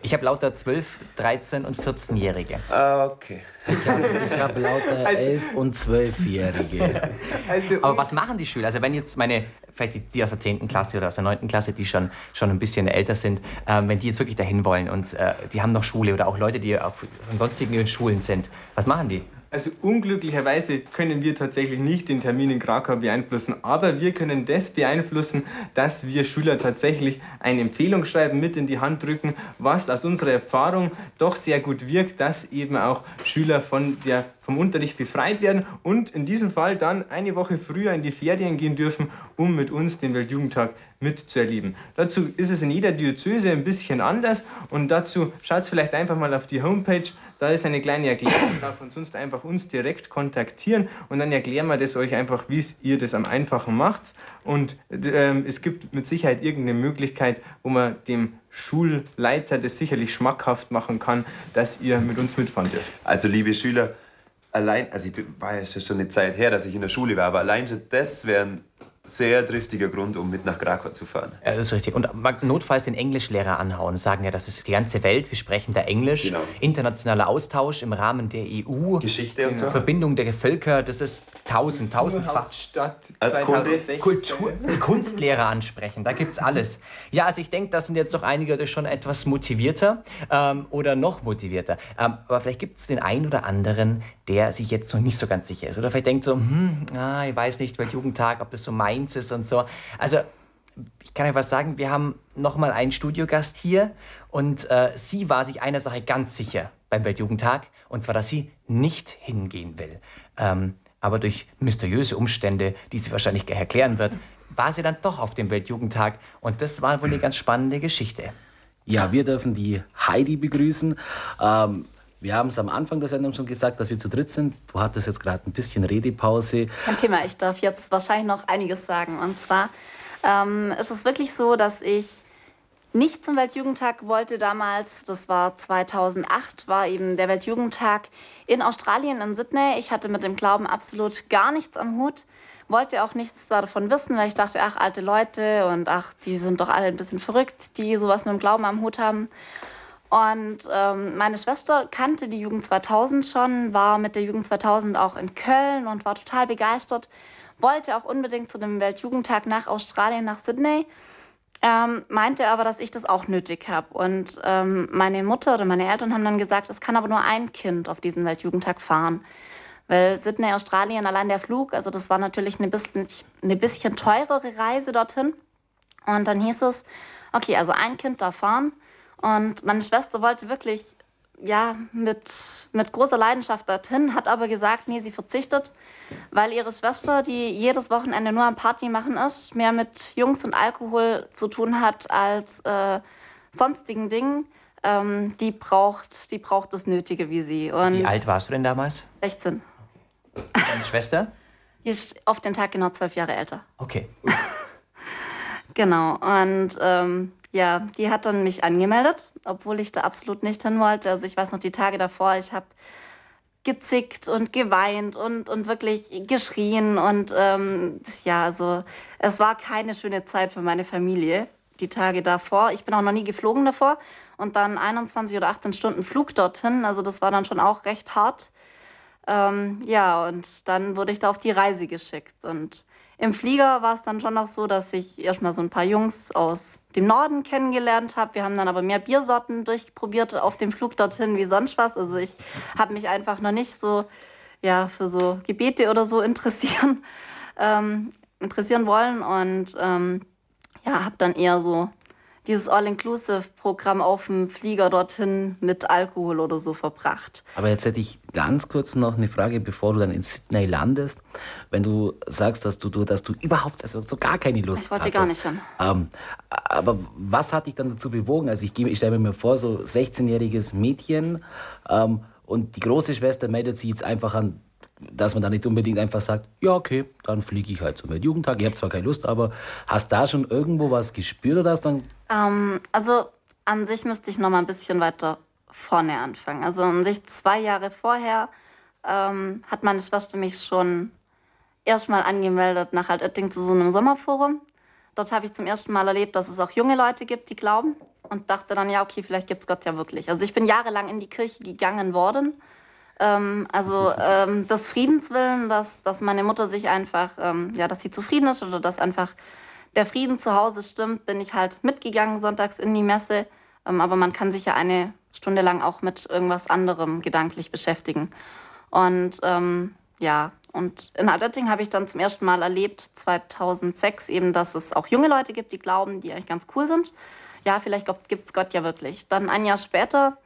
Ich habe lauter 12, 13 und 14-Jährige. Ah, okay. Ich habe hab lauter also, 11 und 12-Jährige. Also, Aber was machen die Schüler? Also wenn jetzt meine, vielleicht die, die aus der 10. Klasse oder aus der 9. Klasse, die schon, schon ein bisschen älter sind, ähm, wenn die jetzt wirklich dahin wollen und äh, die haben noch Schule oder auch Leute, die auf sonstigen Schulen sind, was machen die? Also unglücklicherweise können wir tatsächlich nicht den Termin in Krakau beeinflussen, aber wir können das beeinflussen, dass wir Schüler tatsächlich ein Empfehlungsschreiben mit in die Hand drücken, was aus unserer Erfahrung doch sehr gut wirkt, dass eben auch Schüler von der vom Unterricht befreit werden und in diesem Fall dann eine Woche früher in die Ferien gehen dürfen, um mit uns den Weltjugendtag mitzuerleben. Dazu ist es in jeder Diözese ein bisschen anders und dazu schaut vielleicht einfach mal auf die Homepage, da ist eine kleine Erklärung drauf und sonst einfach uns direkt kontaktieren und dann erklären wir das euch einfach, wie ihr das am einfachen macht und äh, es gibt mit Sicherheit irgendeine Möglichkeit, wo man dem Schulleiter das sicherlich schmackhaft machen kann, dass ihr mit uns mitfahren dürft. Also liebe Schüler, allein, also ich war ja schon eine Zeit her, dass ich in der Schule war, aber allein schon das wäre ein sehr triftiger Grund, um mit nach Krakau zu fahren. Ja, das ist richtig. Und notfalls den Englischlehrer anhauen und sagen, ja, das ist die ganze Welt, wir sprechen da Englisch. Genau. Internationaler Austausch im Rahmen der EU. Geschichte und so. Verbindung der Völker, das ist tausend, tausendfach. Als. Kultur, Kunstlehrer ansprechen, da gibt es alles. Ja, also ich denke, da sind jetzt doch einige schon etwas motivierter ähm, oder noch motivierter. Ähm, aber vielleicht gibt es den einen oder anderen, der sich jetzt noch nicht so ganz sicher ist. Oder vielleicht denkt so, hm, ah, ich weiß nicht, Weltjugendtag, ob das so mein meins ist und so. Also ich kann euch was sagen, wir haben nochmal einen Studiogast hier und äh, sie war sich einer Sache ganz sicher beim Weltjugendtag und zwar, dass sie nicht hingehen will. Ähm, aber durch mysteriöse Umstände, die sie wahrscheinlich erklären wird, war sie dann doch auf dem Weltjugendtag. Und das war wohl eine ganz spannende Geschichte. Ja, wir dürfen die Heidi begrüßen. Ähm, wir haben es am Anfang der Sendung schon gesagt, dass wir zu dritt sind. Du hattest jetzt gerade ein bisschen Redepause. Kein Thema, ich darf jetzt wahrscheinlich noch einiges sagen. Und zwar ähm, ist es wirklich so, dass ich nicht zum Weltjugendtag wollte damals. Das war 2008, war eben der Weltjugendtag in Australien, in Sydney. Ich hatte mit dem Glauben absolut gar nichts am Hut wollte auch nichts davon wissen, weil ich dachte, ach, alte Leute und ach, die sind doch alle ein bisschen verrückt, die sowas mit dem Glauben am Hut haben. Und ähm, meine Schwester kannte die Jugend 2000 schon, war mit der Jugend 2000 auch in Köln und war total begeistert, wollte auch unbedingt zu dem Weltjugendtag nach Australien, nach Sydney, ähm, meinte aber, dass ich das auch nötig habe. Und ähm, meine Mutter oder meine Eltern haben dann gesagt, es kann aber nur ein Kind auf diesen Weltjugendtag fahren. Weil Sydney, Australien, allein der Flug, also das war natürlich eine bisschen, eine bisschen teurere Reise dorthin. Und dann hieß es, okay, also ein Kind darf fahren. Und meine Schwester wollte wirklich ja, mit, mit großer Leidenschaft dorthin, hat aber gesagt, nee, sie verzichtet, weil ihre Schwester, die jedes Wochenende nur am Party machen ist, mehr mit Jungs und Alkohol zu tun hat als äh, sonstigen Dingen. Ähm, die, braucht, die braucht das Nötige wie sie. Und wie alt warst du denn damals? 16. Deine Schwester? Die ist auf den Tag genau zwölf Jahre älter. Okay. genau. Und ähm, ja, die hat dann mich angemeldet, obwohl ich da absolut nicht hin wollte. Also ich weiß noch die Tage davor, ich habe gezickt und geweint und, und wirklich geschrien. Und ähm, ja, also es war keine schöne Zeit für meine Familie, die Tage davor. Ich bin auch noch nie geflogen davor. Und dann 21 oder 18 Stunden Flug dorthin. Also das war dann schon auch recht hart. Ähm, ja, und dann wurde ich da auf die Reise geschickt. Und im Flieger war es dann schon noch so, dass ich erstmal so ein paar Jungs aus dem Norden kennengelernt habe. Wir haben dann aber mehr Biersorten durchprobiert auf dem Flug dorthin wie sonst was. Also ich habe mich einfach noch nicht so ja, für so Gebete oder so interessieren, ähm, interessieren wollen. Und ähm, ja, habe dann eher so dieses All-Inclusive-Programm auf dem Flieger dorthin mit Alkohol oder so verbracht. Aber jetzt hätte ich ganz kurz noch eine Frage, bevor du dann in Sydney landest. Wenn du sagst, dass du, dass du überhaupt also so gar keine Lust hast. Ich wollte hattest, gar nicht hin. Ähm, aber was hat dich dann dazu bewogen? Also ich, ich stelle mir vor, so 16-jähriges Mädchen ähm, und die große Schwester meldet sich jetzt einfach an dass man da nicht unbedingt einfach sagt, ja, okay, dann fliege ich halt zum Weltjugendtag. Ich habe zwar keine Lust, aber hast da schon irgendwo was gespürt oder hast dann. Ähm, also an sich müsste ich noch mal ein bisschen weiter vorne anfangen. Also an sich zwei Jahre vorher ähm, hat meine Schwester mich schon erstmal angemeldet nach Altötting zu so einem Sommerforum. Dort habe ich zum ersten Mal erlebt, dass es auch junge Leute gibt, die glauben. Und dachte dann, ja, okay, vielleicht gibt es Gott ja wirklich. Also ich bin jahrelang in die Kirche gegangen worden ähm, also ähm, des Friedens willen, dass, dass meine Mutter sich einfach, ähm, ja, dass sie zufrieden ist oder dass einfach der Frieden zu Hause stimmt, bin ich halt mitgegangen sonntags in die Messe. Ähm, aber man kann sich ja eine Stunde lang auch mit irgendwas anderem gedanklich beschäftigen. Und ähm, ja, und in Altötting habe ich dann zum ersten Mal erlebt, 2006, eben, dass es auch junge Leute gibt, die glauben, die eigentlich ganz cool sind. Ja, vielleicht gibt es Gott ja wirklich. Dann ein Jahr später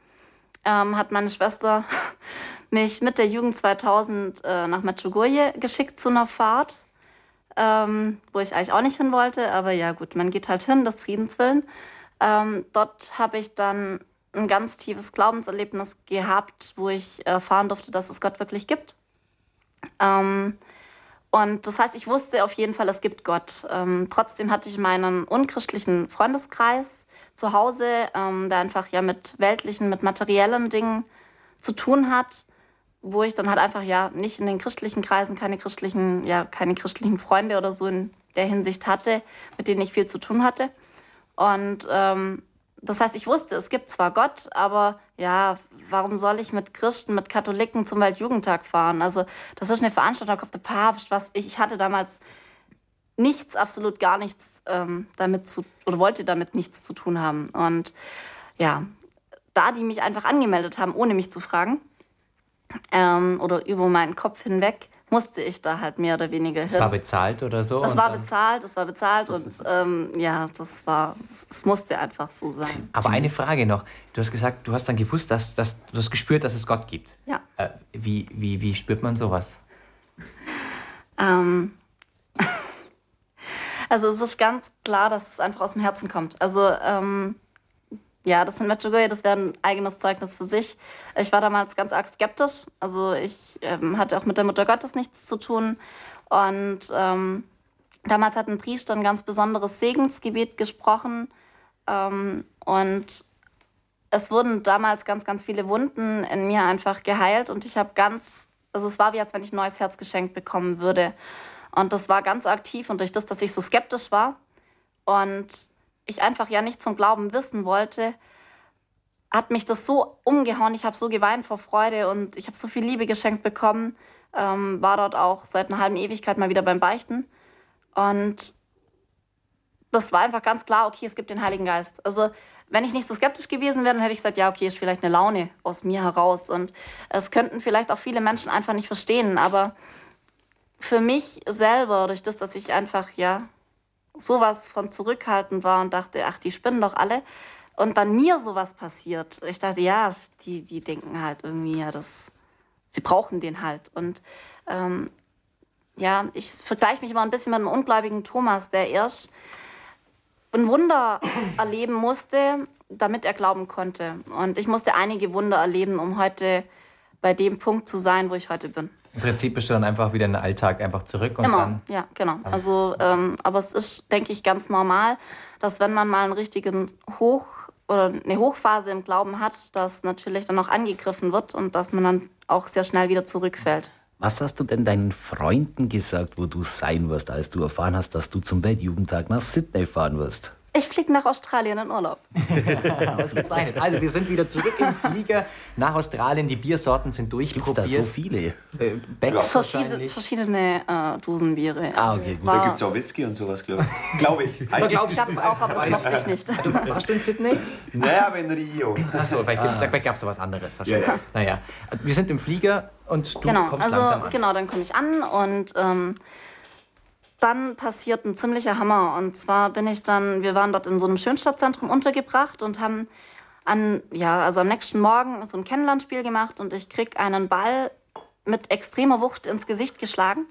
ähm, hat meine Schwester mich mit der Jugend 2000 äh, nach Medjugorje geschickt zu einer Fahrt, ähm, wo ich eigentlich auch nicht hin wollte. Aber ja gut, man geht halt hin, des Friedens willen. Ähm, dort habe ich dann ein ganz tiefes Glaubenserlebnis gehabt, wo ich erfahren durfte, dass es Gott wirklich gibt. Ähm, und das heißt, ich wusste auf jeden Fall, es gibt Gott. Ähm, trotzdem hatte ich meinen unchristlichen Freundeskreis zu Hause, ähm, der einfach ja mit weltlichen, mit materiellen Dingen zu tun hat wo ich dann halt einfach ja nicht in den christlichen Kreisen keine christlichen, ja, keine christlichen Freunde oder so in der Hinsicht hatte, mit denen ich viel zu tun hatte. Und ähm, das heißt, ich wusste, es gibt zwar Gott, aber ja, warum soll ich mit Christen, mit Katholiken zum Weltjugendtag fahren? Also, das ist eine Veranstaltung, da kommt der Papst, was ich, ich hatte damals nichts, absolut gar nichts ähm, damit zu, oder wollte damit nichts zu tun haben. Und ja, da die mich einfach angemeldet haben, ohne mich zu fragen, ähm, oder über meinen Kopf hinweg musste ich da halt mehr oder weniger hin. Es war bezahlt oder so? Es war bezahlt, es war bezahlt und ähm, ja, das war, es musste einfach so sein. Aber eine Frage noch. Du hast gesagt, du hast dann gewusst, dass, dass du hast gespürt, dass es Gott gibt. Ja. Äh, wie, wie, wie spürt man sowas? Ähm also es ist ganz klar, dass es einfach aus dem Herzen kommt. Also ähm, ja, das sind Medjugorje, das wäre ein eigenes Zeugnis für sich. Ich war damals ganz arg skeptisch. Also ich ähm, hatte auch mit der Mutter Gottes nichts zu tun. Und ähm, damals hat ein Priester ein ganz besonderes Segensgebet gesprochen. Ähm, und es wurden damals ganz, ganz viele Wunden in mir einfach geheilt. Und ich habe ganz, also es war wie, als wenn ich ein neues Herz geschenkt bekommen würde. Und das war ganz aktiv. Und durch das, dass ich so skeptisch war und ich einfach ja nicht zum Glauben wissen wollte, hat mich das so umgehauen. Ich habe so geweint vor Freude und ich habe so viel Liebe geschenkt bekommen. Ähm, war dort auch seit einer halben Ewigkeit mal wieder beim Beichten. Und das war einfach ganz klar, okay, es gibt den Heiligen Geist. Also wenn ich nicht so skeptisch gewesen wäre, dann hätte ich gesagt, ja, okay, ist vielleicht eine Laune aus mir heraus. Und es könnten vielleicht auch viele Menschen einfach nicht verstehen. Aber für mich selber, durch das, dass ich einfach, ja, sowas von zurückhaltend war und dachte, ach, die spinnen doch alle. Und dann mir sowas passiert. Ich dachte, ja, die, die denken halt irgendwie, ja, das, sie brauchen den halt. Und ähm, ja, ich vergleiche mich immer ein bisschen mit einem ungläubigen Thomas, der erst ein Wunder erleben musste, damit er glauben konnte. Und ich musste einige Wunder erleben, um heute bei dem Punkt zu sein, wo ich heute bin. Im Prinzip bist du dann einfach wieder in den Alltag einfach zurück und genau, dann. Ja, genau. Also, ähm, aber es ist, denke ich, ganz normal, dass wenn man mal einen richtigen Hoch oder eine Hochphase im Glauben hat, dass natürlich dann auch angegriffen wird und dass man dann auch sehr schnell wieder zurückfällt. Was hast du denn deinen Freunden gesagt, wo du sein wirst, als du erfahren hast, dass du zum Weltjugendtag nach Sydney fahren wirst? Ich fliege nach Australien in Urlaub. Ausgezeichnet. Also wir sind wieder zurück im Flieger nach Australien. Die Biersorten sind durchprobiert. Gibt's da so viele? Äh, Becks Verschiedene, verschiedene äh, Dosenbiere. Ah, okay, gut. Da gibt es auch Whisky und sowas, glaube ich. glaube ich. Heißt Ich glaube es auch, aber das mochte ich nicht. Warst du in Sydney? Naja, aber in Rio. Achso, vielleicht, ah. vielleicht gab es da was anderes. Ja, ja. Naja, wir sind im Flieger und du genau, kommst also, langsam an. Genau, dann komme ich an und ähm, dann passiert ein ziemlicher Hammer. Und zwar bin ich dann, wir waren dort in so einem Schönstadtzentrum untergebracht und haben an, ja, also am nächsten Morgen so ein Kennenlernspiel gemacht und ich krieg einen Ball mit extremer Wucht ins Gesicht geschlagen,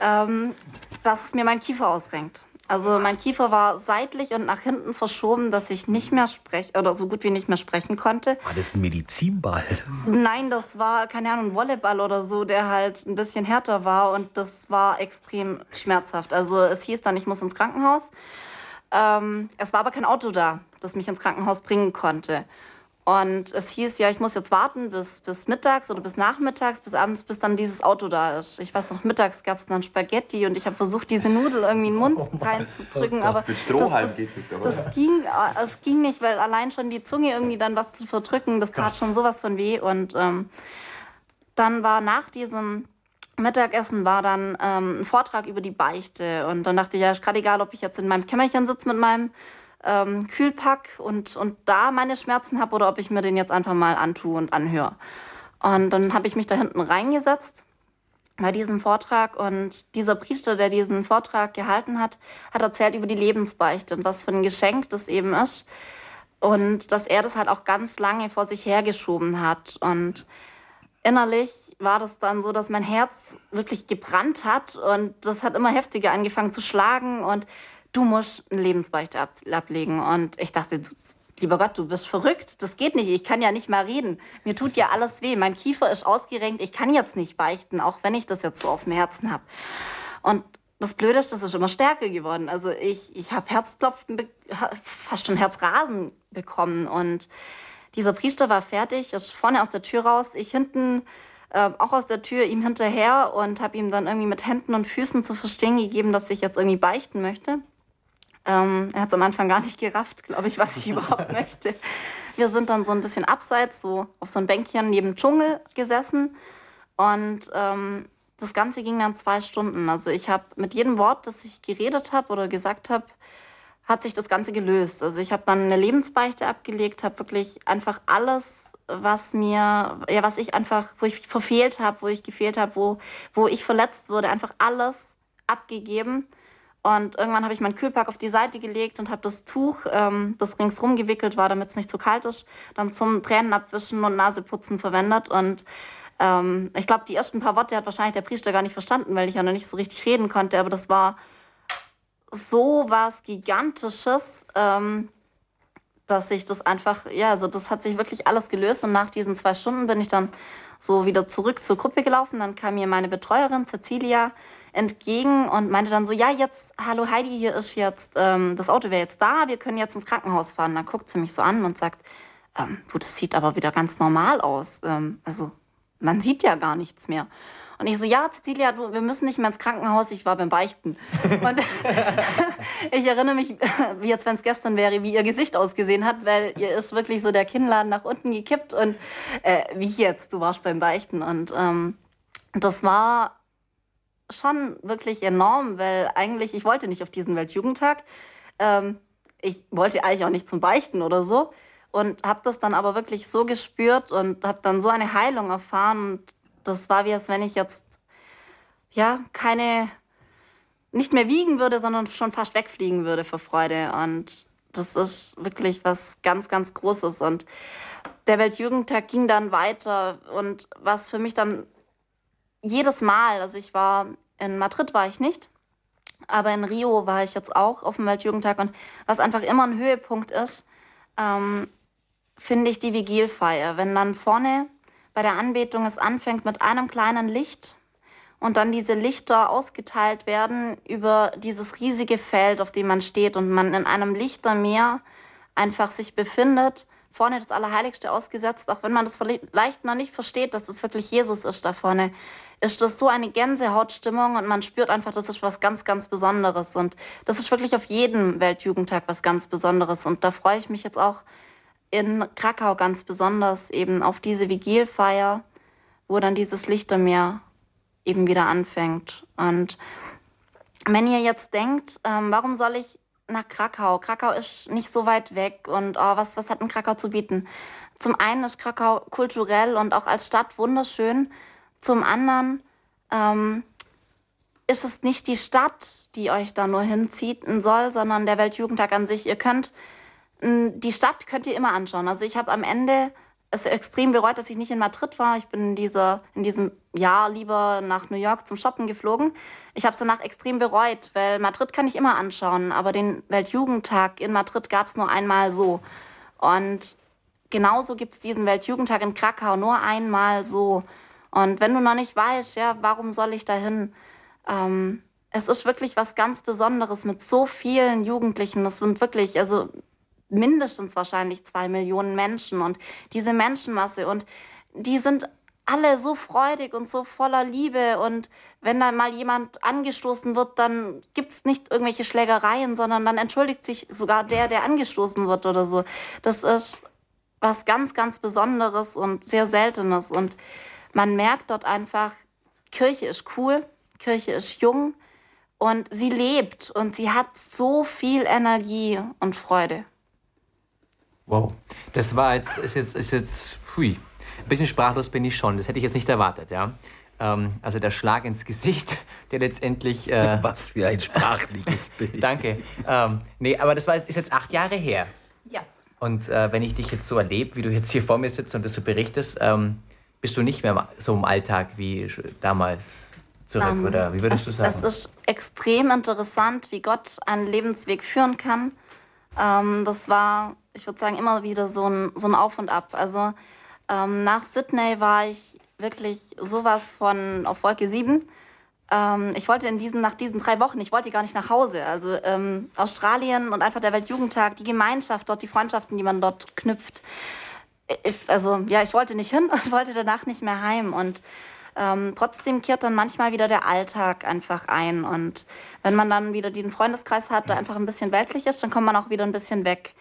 ähm, dass es mir mein Kiefer ausrenkt. Also mein Kiefer war seitlich und nach hinten verschoben, dass ich nicht mehr sprechen oder so gut wie nicht mehr sprechen konnte. War das ein Medizinball? Nein, das war keine Ahnung ein Volleyball oder so, der halt ein bisschen härter war und das war extrem schmerzhaft. Also es hieß dann, ich muss ins Krankenhaus. Ähm, es war aber kein Auto da, das mich ins Krankenhaus bringen konnte. Und es hieß, ja, ich muss jetzt warten bis, bis mittags oder bis nachmittags, bis abends, bis dann dieses Auto da ist. Ich weiß noch, mittags gab es dann Spaghetti und ich habe versucht, diese Nudel irgendwie in den Mund oh reinzudrücken. Aber Mit Strohhalm das, geht das aber. Das ging, äh, es ging nicht, weil allein schon die Zunge irgendwie dann was zu verdrücken, das tat schon sowas von weh. Und ähm, dann war nach diesem Mittagessen war dann ähm, ein Vortrag über die Beichte. Und dann dachte ich, ja, ist gerade egal, ob ich jetzt in meinem Kämmerchen sitze mit meinem ähm, Kühlpack und, und da meine Schmerzen habe oder ob ich mir den jetzt einfach mal antue und anhöre. Und dann habe ich mich da hinten reingesetzt bei diesem Vortrag und dieser Priester, der diesen Vortrag gehalten hat, hat erzählt über die Lebensbeichte und was für ein Geschenk das eben ist und dass er das halt auch ganz lange vor sich hergeschoben hat und innerlich war das dann so, dass mein Herz wirklich gebrannt hat und das hat immer heftiger angefangen zu schlagen und du musst eine Lebensbeichte ab ablegen. Und ich dachte, du, lieber Gott, du bist verrückt. Das geht nicht. Ich kann ja nicht mal reden. Mir tut ja alles weh. Mein Kiefer ist ausgerenkt. Ich kann jetzt nicht beichten, auch wenn ich das jetzt so auf dem Herzen habe. Und das Blöde ist, das ist immer stärker geworden. Also ich, ich habe Herzklopfen, fast schon Herzrasen bekommen. Und dieser Priester war fertig, ist vorne aus der Tür raus. Ich hinten äh, auch aus der Tür ihm hinterher und habe ihm dann irgendwie mit Händen und Füßen zu verstehen gegeben, dass ich jetzt irgendwie beichten möchte. Ähm, er hat es am Anfang gar nicht gerafft, glaube ich, was ich überhaupt möchte. Wir sind dann so ein bisschen abseits, so auf so ein Bänkchen neben Dschungel gesessen. Und ähm, das Ganze ging dann zwei Stunden. Also ich habe mit jedem Wort, das ich geredet habe oder gesagt habe, hat sich das Ganze gelöst. Also ich habe dann eine Lebensbeichte abgelegt, habe wirklich einfach alles, was mir, ja, was ich einfach, wo ich verfehlt habe, wo ich gefehlt habe, wo, wo ich verletzt wurde, einfach alles abgegeben und irgendwann habe ich meinen Kühlpack auf die Seite gelegt und habe das Tuch, ähm, das ringsrum gewickelt war, damit es nicht zu kalt ist, dann zum Tränenabwischen und Naseputzen verwendet. Und Ähm, ich glaube, die ersten paar Worte hat wahrscheinlich der Priester gar nicht verstanden, weil ich ja noch nicht so richtig reden konnte. Aber das war so was Gigantisches, ähm, dass ich das einfach, ja, also das hat sich wirklich alles gelöst. Und nach diesen zwei Stunden bin ich dann so wieder zurück zur Gruppe gelaufen. Dann kam mir meine Betreuerin Cecilia entgegen und meinte dann so, ja, jetzt, hallo Heidi, hier ist jetzt, ähm, das Auto wäre jetzt da, wir können jetzt ins Krankenhaus fahren. Dann guckt sie mich so an und sagt, ähm, du, das sieht aber wieder ganz normal aus. Ähm, also man sieht ja gar nichts mehr. Und ich so, ja, Cecilia, du, wir müssen nicht mehr ins Krankenhaus, ich war beim Beichten. Und ich erinnere mich, wie jetzt, wenn es gestern wäre, wie ihr Gesicht ausgesehen hat, weil ihr ist wirklich so der Kinnladen nach unten gekippt und äh, wie jetzt, du warst beim Beichten. Und ähm, das war schon wirklich enorm, weil eigentlich, ich wollte nicht auf diesen Weltjugendtag. Ähm, ich wollte eigentlich auch nicht zum Beichten oder so und habe das dann aber wirklich so gespürt und habe dann so eine Heilung erfahren und das war wie als wenn ich jetzt ja keine nicht mehr wiegen würde, sondern schon fast wegfliegen würde vor Freude und das ist wirklich was ganz ganz Großes und der Weltjugendtag ging dann weiter und was für mich dann jedes Mal, also ich war in Madrid war ich nicht, aber in Rio war ich jetzt auch auf dem Weltjugendtag und was einfach immer ein Höhepunkt ist, ähm, finde ich die Vigilfeier, wenn dann vorne bei der Anbetung es anfängt mit einem kleinen Licht und dann diese Lichter ausgeteilt werden über dieses riesige Feld, auf dem man steht und man in einem Lichtermeer einfach sich befindet vorne das Allerheiligste ausgesetzt, auch wenn man das vielleicht noch nicht versteht, dass das wirklich Jesus ist da vorne, ist das so eine Gänsehautstimmung und man spürt einfach, das ist was ganz, ganz Besonderes. Und das ist wirklich auf jedem Weltjugendtag was ganz Besonderes. Und da freue ich mich jetzt auch in Krakau ganz besonders eben auf diese Vigilfeier, wo dann dieses Lichtermeer eben wieder anfängt. Und wenn ihr jetzt denkt, ähm, warum soll ich nach Krakau. Krakau ist nicht so weit weg und oh, was, was hat denn Krakau zu bieten? Zum einen ist Krakau kulturell und auch als Stadt wunderschön. Zum anderen ähm, ist es nicht die Stadt, die euch da nur hinzieht soll, sondern der Weltjugendtag an sich. Ihr könnt die Stadt könnt ihr immer anschauen. Also ich habe am Ende es extrem bereut, dass ich nicht in Madrid war. Ich bin in, in diesem Jahr lieber nach New York zum Shoppen geflogen. Ich habe es danach extrem bereut, weil Madrid kann ich immer anschauen, aber den Weltjugendtag in Madrid gab es nur einmal so. Und genauso gibt es diesen Weltjugendtag in Krakau nur einmal so. Und wenn du noch nicht weißt, ja, warum soll ich dahin? Ähm, es ist wirklich was ganz Besonderes mit so vielen Jugendlichen. Das sind wirklich, also mindestens wahrscheinlich zwei Millionen Menschen und diese Menschenmasse und die sind alle so freudig und so voller Liebe und wenn dann mal jemand angestoßen wird, dann gibt es nicht irgendwelche Schlägereien, sondern dann entschuldigt sich sogar der, der angestoßen wird oder so. Das ist was ganz, ganz Besonderes und sehr Seltenes und man merkt dort einfach, Kirche ist cool, Kirche ist jung und sie lebt und sie hat so viel Energie und Freude. Wow, das war jetzt, ist jetzt, ist jetzt, hui, ein bisschen sprachlos bin ich schon. Das hätte ich jetzt nicht erwartet, ja. Ähm, also der Schlag ins Gesicht, der letztendlich. Äh, Was für ein sprachliches Bild. Danke. Ähm, nee, aber das war, ist jetzt acht Jahre her. Ja. Und äh, wenn ich dich jetzt so erlebe, wie du jetzt hier vor mir sitzt und das so berichtest, ähm, bist du nicht mehr so im Alltag wie damals zurück, um, ähm, oder wie würdest es, du sagen? Es ist extrem interessant, wie Gott einen Lebensweg führen kann. Ähm, das war ich würde sagen, immer wieder so ein, so ein Auf und Ab. Also ähm, nach Sydney war ich wirklich sowas von auf Wolke 7. Ähm, ich wollte in diesen, nach diesen drei Wochen, ich wollte gar nicht nach Hause. Also ähm, Australien und einfach der Weltjugendtag, die Gemeinschaft dort, die Freundschaften, die man dort knüpft. Ich, also ja, ich wollte nicht hin und wollte danach nicht mehr heim. Und ähm, trotzdem kehrt dann manchmal wieder der Alltag einfach ein. Und wenn man dann wieder den Freundeskreis hat, der einfach ein bisschen weltlich ist, dann kommt man auch wieder ein bisschen weg.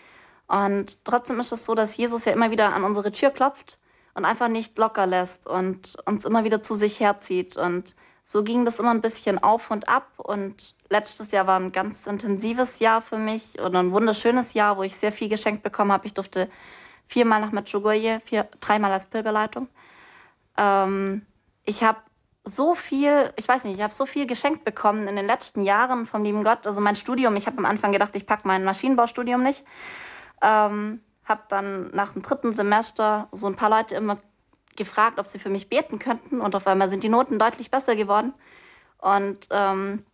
Und trotzdem ist es so, dass Jesus ja immer wieder an unsere Tür klopft und einfach nicht locker lässt und uns immer wieder zu sich herzieht. Und so ging das immer ein bisschen auf und ab. Und letztes Jahr war ein ganz intensives Jahr für mich oder ein wunderschönes Jahr, wo ich sehr viel geschenkt bekommen habe. Ich durfte viermal nach Medjugorje, vier, dreimal als Pilgerleitung. Ähm, ich habe so viel, ich weiß nicht, ich habe so viel geschenkt bekommen in den letzten Jahren vom lieben Gott. Also mein Studium, ich habe am Anfang gedacht, ich packe mein Maschinenbaustudium nicht. Ähm, habe dann nach dem dritten Semester so ein paar Leute immer gefragt, ob sie für mich beten könnten. Und auf einmal sind die Noten deutlich besser geworden. Und ähm,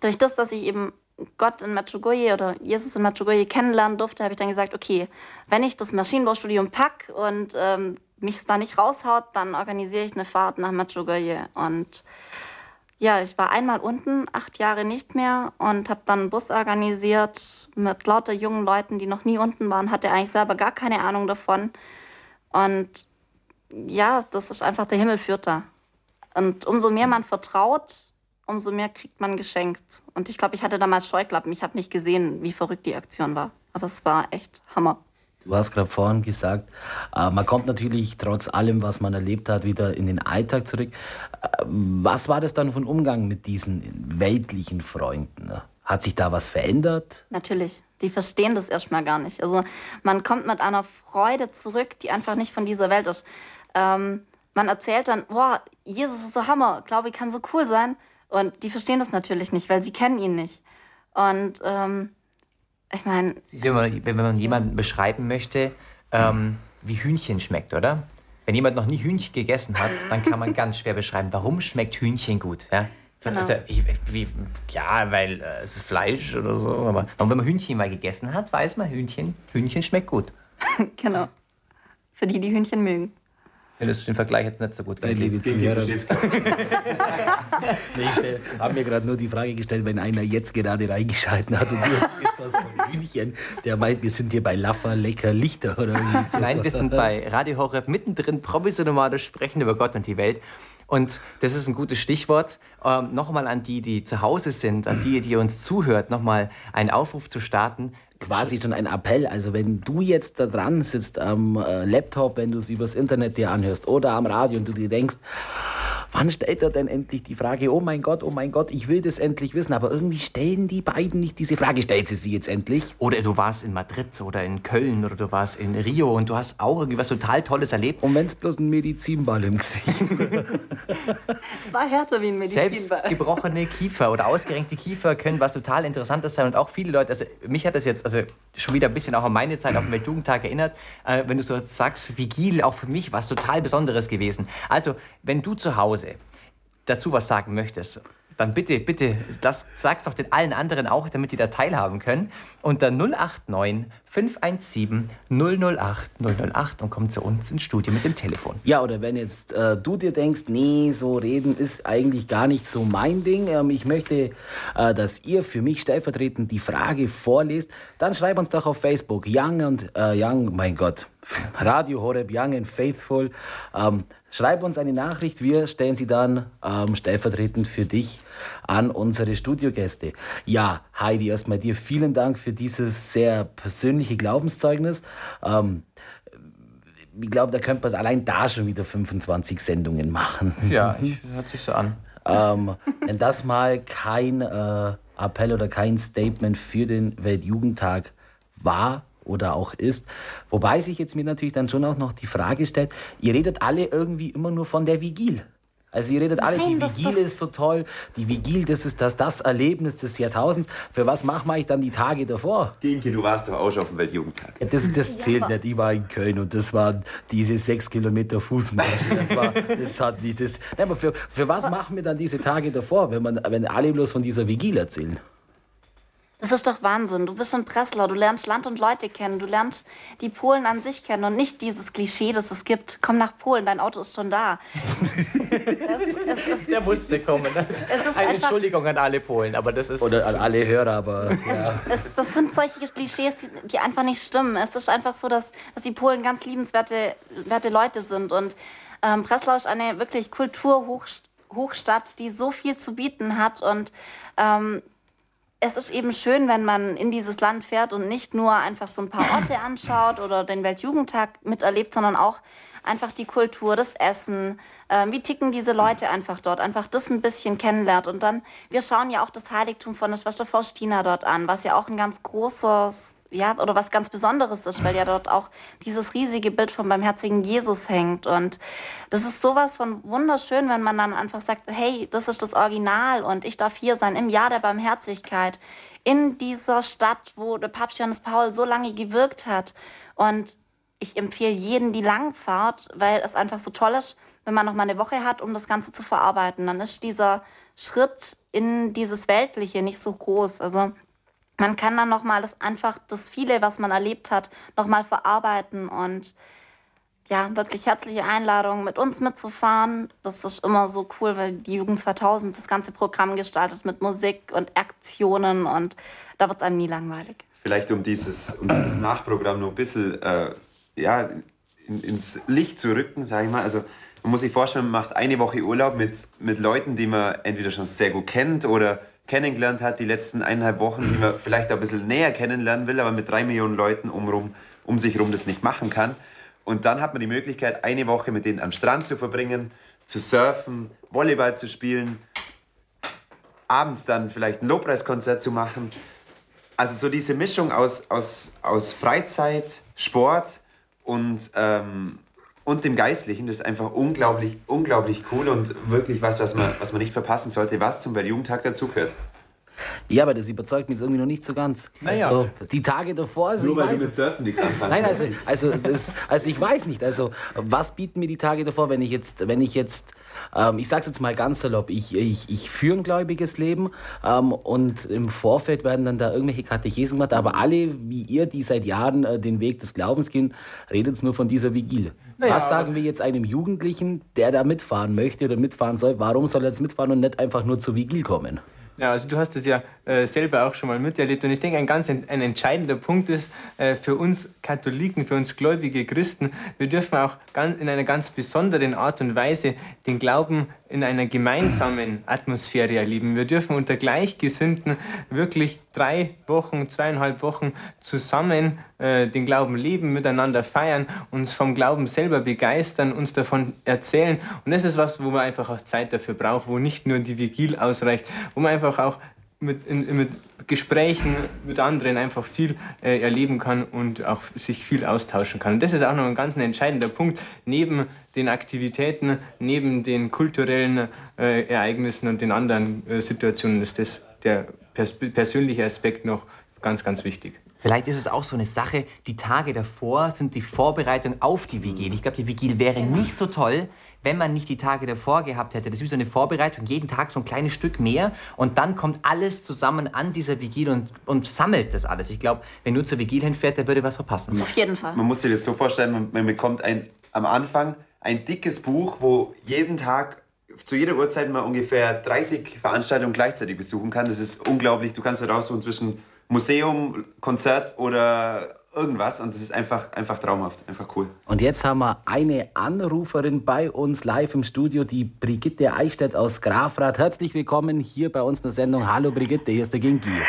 durch das, dass ich eben Gott in Medjugorje oder Jesus in Medjugorje kennenlernen durfte, habe ich dann gesagt, okay, wenn ich das Maschinenbaustudium packe und ähm, mich da nicht raushaut, dann organisiere ich eine Fahrt nach Medjugorje. Und ja, ich war einmal unten, acht Jahre nicht mehr und habe dann einen Bus organisiert mit lauter jungen Leuten, die noch nie unten waren, hatte eigentlich selber gar keine Ahnung davon. Und ja, das ist einfach der Himmel führt da. Und umso mehr man vertraut, umso mehr kriegt man geschenkt. Und ich glaube, ich hatte damals Scheuklappen. Ich habe nicht gesehen, wie verrückt die Aktion war. Aber es war echt Hammer. Du hast gerade vorhin gesagt, äh, man kommt natürlich trotz allem, was man erlebt hat, wieder in den Alltag zurück. Äh, was war das dann von Umgang mit diesen weltlichen Freunden? Hat sich da was verändert? Natürlich. Die verstehen das erstmal gar nicht. Also man kommt mit einer Freude zurück, die einfach nicht von dieser Welt ist. Ähm, man erzählt dann, boah, Jesus ist so Hammer, glaube ich, kann so cool sein. Und die verstehen das natürlich nicht, weil sie kennen ihn nicht. Und ähm, ich meine. Wenn man, wenn man jemanden beschreiben möchte, ähm, wie Hühnchen schmeckt, oder? Wenn jemand noch nie Hühnchen gegessen hat, dann kann man ganz schwer beschreiben, warum schmeckt Hühnchen gut. Ja? Genau. Also, ich, wie, ja, weil äh, es ist Fleisch oder so. Aber wenn man Hühnchen mal gegessen hat, weiß man, Hühnchen, Hühnchen schmeckt gut. genau. Für die, die Hühnchen mögen. Findest du den Vergleich jetzt nicht so gut? Nein, liebe Zuhörer. nee, ich habe mir gerade nur die Frage gestellt, wenn einer jetzt gerade reingeschalten hat und du etwas von Hühnchen, der meint, wir sind hier bei Laffer, lecker Lichter oder so. Nein, wir sind bei Radio Horeb mittendrin, provisional sprechen über Gott und die Welt. Und das ist ein gutes Stichwort. Ähm, nochmal an die, die zu Hause sind, an die, die uns zuhört, nochmal einen Aufruf zu starten quasi schon ein Appell. Also wenn du jetzt da dran sitzt am äh, Laptop, wenn du es übers Internet dir anhörst oder am Radio und du dir denkst, wann stellt er denn endlich die Frage, oh mein Gott, oh mein Gott, ich will das endlich wissen, aber irgendwie stellen die beiden nicht diese Frage, stellt sie sie jetzt endlich? Oder du warst in Madrid oder in Köln oder du warst in Rio und du hast auch irgendwie was total Tolles erlebt. Und wenn es bloß ein Medizinball im Gesicht Es war härter wie ein Medizinball. Selbst gebrochene Kiefer oder ausgerenkte Kiefer können was total Interessantes sein und auch viele Leute, also mich hat das jetzt also schon wieder ein bisschen auch an meine Zeit auf dem Weltjugendtag erinnert, äh, wenn du so sagst, Vigil auch für mich was total Besonderes gewesen. Also, wenn du zu Hause dazu was sagen möchtest, dann bitte, bitte, das sag's doch den allen anderen auch, damit die da teilhaben können. Unter 089 517 008 008 und komm zu uns ins Studio mit dem Telefon. Ja, oder wenn jetzt äh, du dir denkst, nee, so reden ist eigentlich gar nicht so mein Ding. Ähm, ich möchte, äh, dass ihr für mich stellvertretend die Frage vorlest, dann schreib uns doch auf Facebook Young und äh, Young, mein Gott, Radio Horeb Young and Faithful. Ähm, Schreib uns eine Nachricht, wir stellen sie dann ähm, stellvertretend für dich an unsere Studiogäste. Ja, Heidi, erstmal dir vielen Dank für dieses sehr persönliche Glaubenszeugnis. Ähm, ich glaube, da könnte man allein da schon wieder 25 Sendungen machen. Ja, hört sich so an. ähm, wenn das mal kein äh, Appell oder kein Statement für den Weltjugendtag war, oder auch ist. Wobei sich jetzt mir natürlich dann schon auch noch die Frage stellt, ihr redet alle irgendwie immer nur von der Vigil. Also ihr redet alle, Nein, die Vigil das, ist so toll, die Vigil, das ist das, das Erlebnis des Jahrtausends. Für was mache ich dann die Tage davor? Ginki, du warst doch auch schon auf dem Weltjugendtag. Ja, das, das zählt ja, nicht, ich war in Köln und das waren diese sechs Kilometer Fußmarsch. Das, war, das hat nicht das. Nein, aber für, für was machen wir dann diese Tage davor, wenn, man, wenn alle bloß von dieser Vigil erzählen? Das ist doch Wahnsinn. Du bist in Breslau, du lernst Land und Leute kennen, du lernst die Polen an sich kennen und nicht dieses Klischee, das es gibt. Komm nach Polen, dein Auto ist schon da. es, es Der musste kommen. Ne? Eine Entschuldigung an alle Polen, aber das ist... Oder an alle Hörer, aber... Ja. Es, das sind solche Klischees, die, die, einfach nicht stimmen. Es ist einfach so, dass, dass die Polen ganz liebenswerte werte Leute sind und ähm, Breslau ist eine wirklich Kulturhochstadt, die so viel zu bieten hat und ähm, es ist eben schön, wenn man in dieses Land fährt und nicht nur einfach so ein paar Orte anschaut oder den Weltjugendtag miterlebt, sondern auch einfach die Kultur, das Essen, äh, wie ticken diese Leute einfach dort, einfach das ein bisschen kennenlernt. Und dann, wir schauen ja auch das Heiligtum von der Schwester Faustina dort an, was ja auch ein ganz großes ja, oder was ganz Besonderes ist, weil ja dort auch dieses riesige Bild vom barmherzigen Jesus hängt. Und das ist sowas von wunderschön, wenn man dann einfach sagt, hey, das ist das Original und ich darf hier sein im Jahr der Barmherzigkeit in dieser Stadt, wo der Papst Johannes Paul so lange gewirkt hat. Und ich empfehle jeden die Langfahrt, weil es einfach so toll ist, wenn man noch mal eine Woche hat, um das Ganze zu verarbeiten. Dann ist dieser Schritt in dieses Weltliche nicht so groß. Also man kann dann noch mal das einfach das viele, was man erlebt hat, noch mal verarbeiten und ja, wirklich herzliche Einladung, mit uns mitzufahren. Das ist immer so cool, weil die Jugend 2000 das ganze Programm gestaltet mit Musik und Aktionen und da wird es einem nie langweilig. Vielleicht um dieses, um dieses Nachprogramm noch ein bisschen äh, ja, in, ins Licht zu rücken, sage ich mal. Also man muss sich vorstellen, man macht eine Woche Urlaub mit, mit Leuten, die man entweder schon sehr gut kennt oder kennengelernt hat, die letzten eineinhalb Wochen, die man vielleicht ein bisschen näher kennenlernen will, aber mit drei Millionen Leuten um, um sich herum das nicht machen kann. Und dann hat man die Möglichkeit, eine Woche mit denen am Strand zu verbringen, zu surfen, Volleyball zu spielen, abends dann vielleicht ein Lobpreiskonzert zu machen. Also so diese Mischung aus, aus, aus Freizeit, Sport und, ähm, und dem Geistlichen, das ist einfach unglaublich, unglaublich cool und wirklich was, was man, was man nicht verpassen sollte, was zum Weltjugendtag dazugehört. Ja, aber das überzeugt mich jetzt irgendwie noch nicht so ganz. Naja. Also, die Tage davor. Also Nur weil du mit Surfen nichts anfangen Nein, also, also, ist, also ich weiß nicht. Also, was bieten mir die Tage davor, wenn ich jetzt, wenn ich jetzt, ähm, ich sag's jetzt mal ganz salopp, ich, ich, ich führe ein gläubiges Leben ähm, und im Vorfeld werden dann da irgendwelche Katechesen gemacht, aber alle, wie ihr, die seit Jahren äh, den Weg des Glaubens gehen, redet nur von dieser Vigile. Naja, was sagen wir jetzt einem Jugendlichen, der da mitfahren möchte oder mitfahren soll? Warum soll er jetzt mitfahren und nicht einfach nur zur Vigil kommen? Ja, also du hast das ja äh, selber auch schon mal miterlebt und ich denke, ein ganz ein entscheidender Punkt ist äh, für uns Katholiken, für uns gläubige Christen, wir dürfen auch ganz, in einer ganz besonderen Art und Weise den Glauben in einer gemeinsamen Atmosphäre erleben. Wir dürfen unter Gleichgesinnten wirklich drei Wochen, zweieinhalb Wochen zusammen äh, den Glauben leben, miteinander feiern, uns vom Glauben selber begeistern, uns davon erzählen. Und das ist was, wo man einfach auch Zeit dafür braucht, wo nicht nur die Vigil ausreicht, wo man einfach auch mit, in, mit Gesprächen mit anderen einfach viel äh, erleben kann und auch sich viel austauschen kann. Und das ist auch noch ein ganz entscheidender Punkt. Neben den Aktivitäten, neben den kulturellen äh, Ereignissen und den anderen äh, Situationen ist das der pers persönliche Aspekt noch ganz, ganz wichtig. Vielleicht ist es auch so eine Sache, die Tage davor sind die Vorbereitung auf die Vigil. Ich glaube, die Vigil wäre nicht so toll, wenn man nicht die Tage davor gehabt hätte. Das ist wie so eine Vorbereitung, jeden Tag so ein kleines Stück mehr und dann kommt alles zusammen an dieser Vigil und, und sammelt das alles. Ich glaube, wenn nur zur Vigil hinfährt, der würde was verpassen. Auf jeden Fall. Man muss sich das so vorstellen, man, man bekommt ein, am Anfang ein dickes Buch, wo jeden Tag zu jeder Uhrzeit mal ungefähr 30 Veranstaltungen gleichzeitig besuchen kann. Das ist unglaublich. Du kannst da raussuchen zwischen Museum, Konzert oder irgendwas und das ist einfach, einfach traumhaft, einfach cool. Und jetzt haben wir eine Anruferin bei uns live im Studio, die Brigitte Eichstätt aus Grafrath. Herzlich willkommen hier bei uns in der Sendung. Hallo Brigitte, hier ist der Ginki.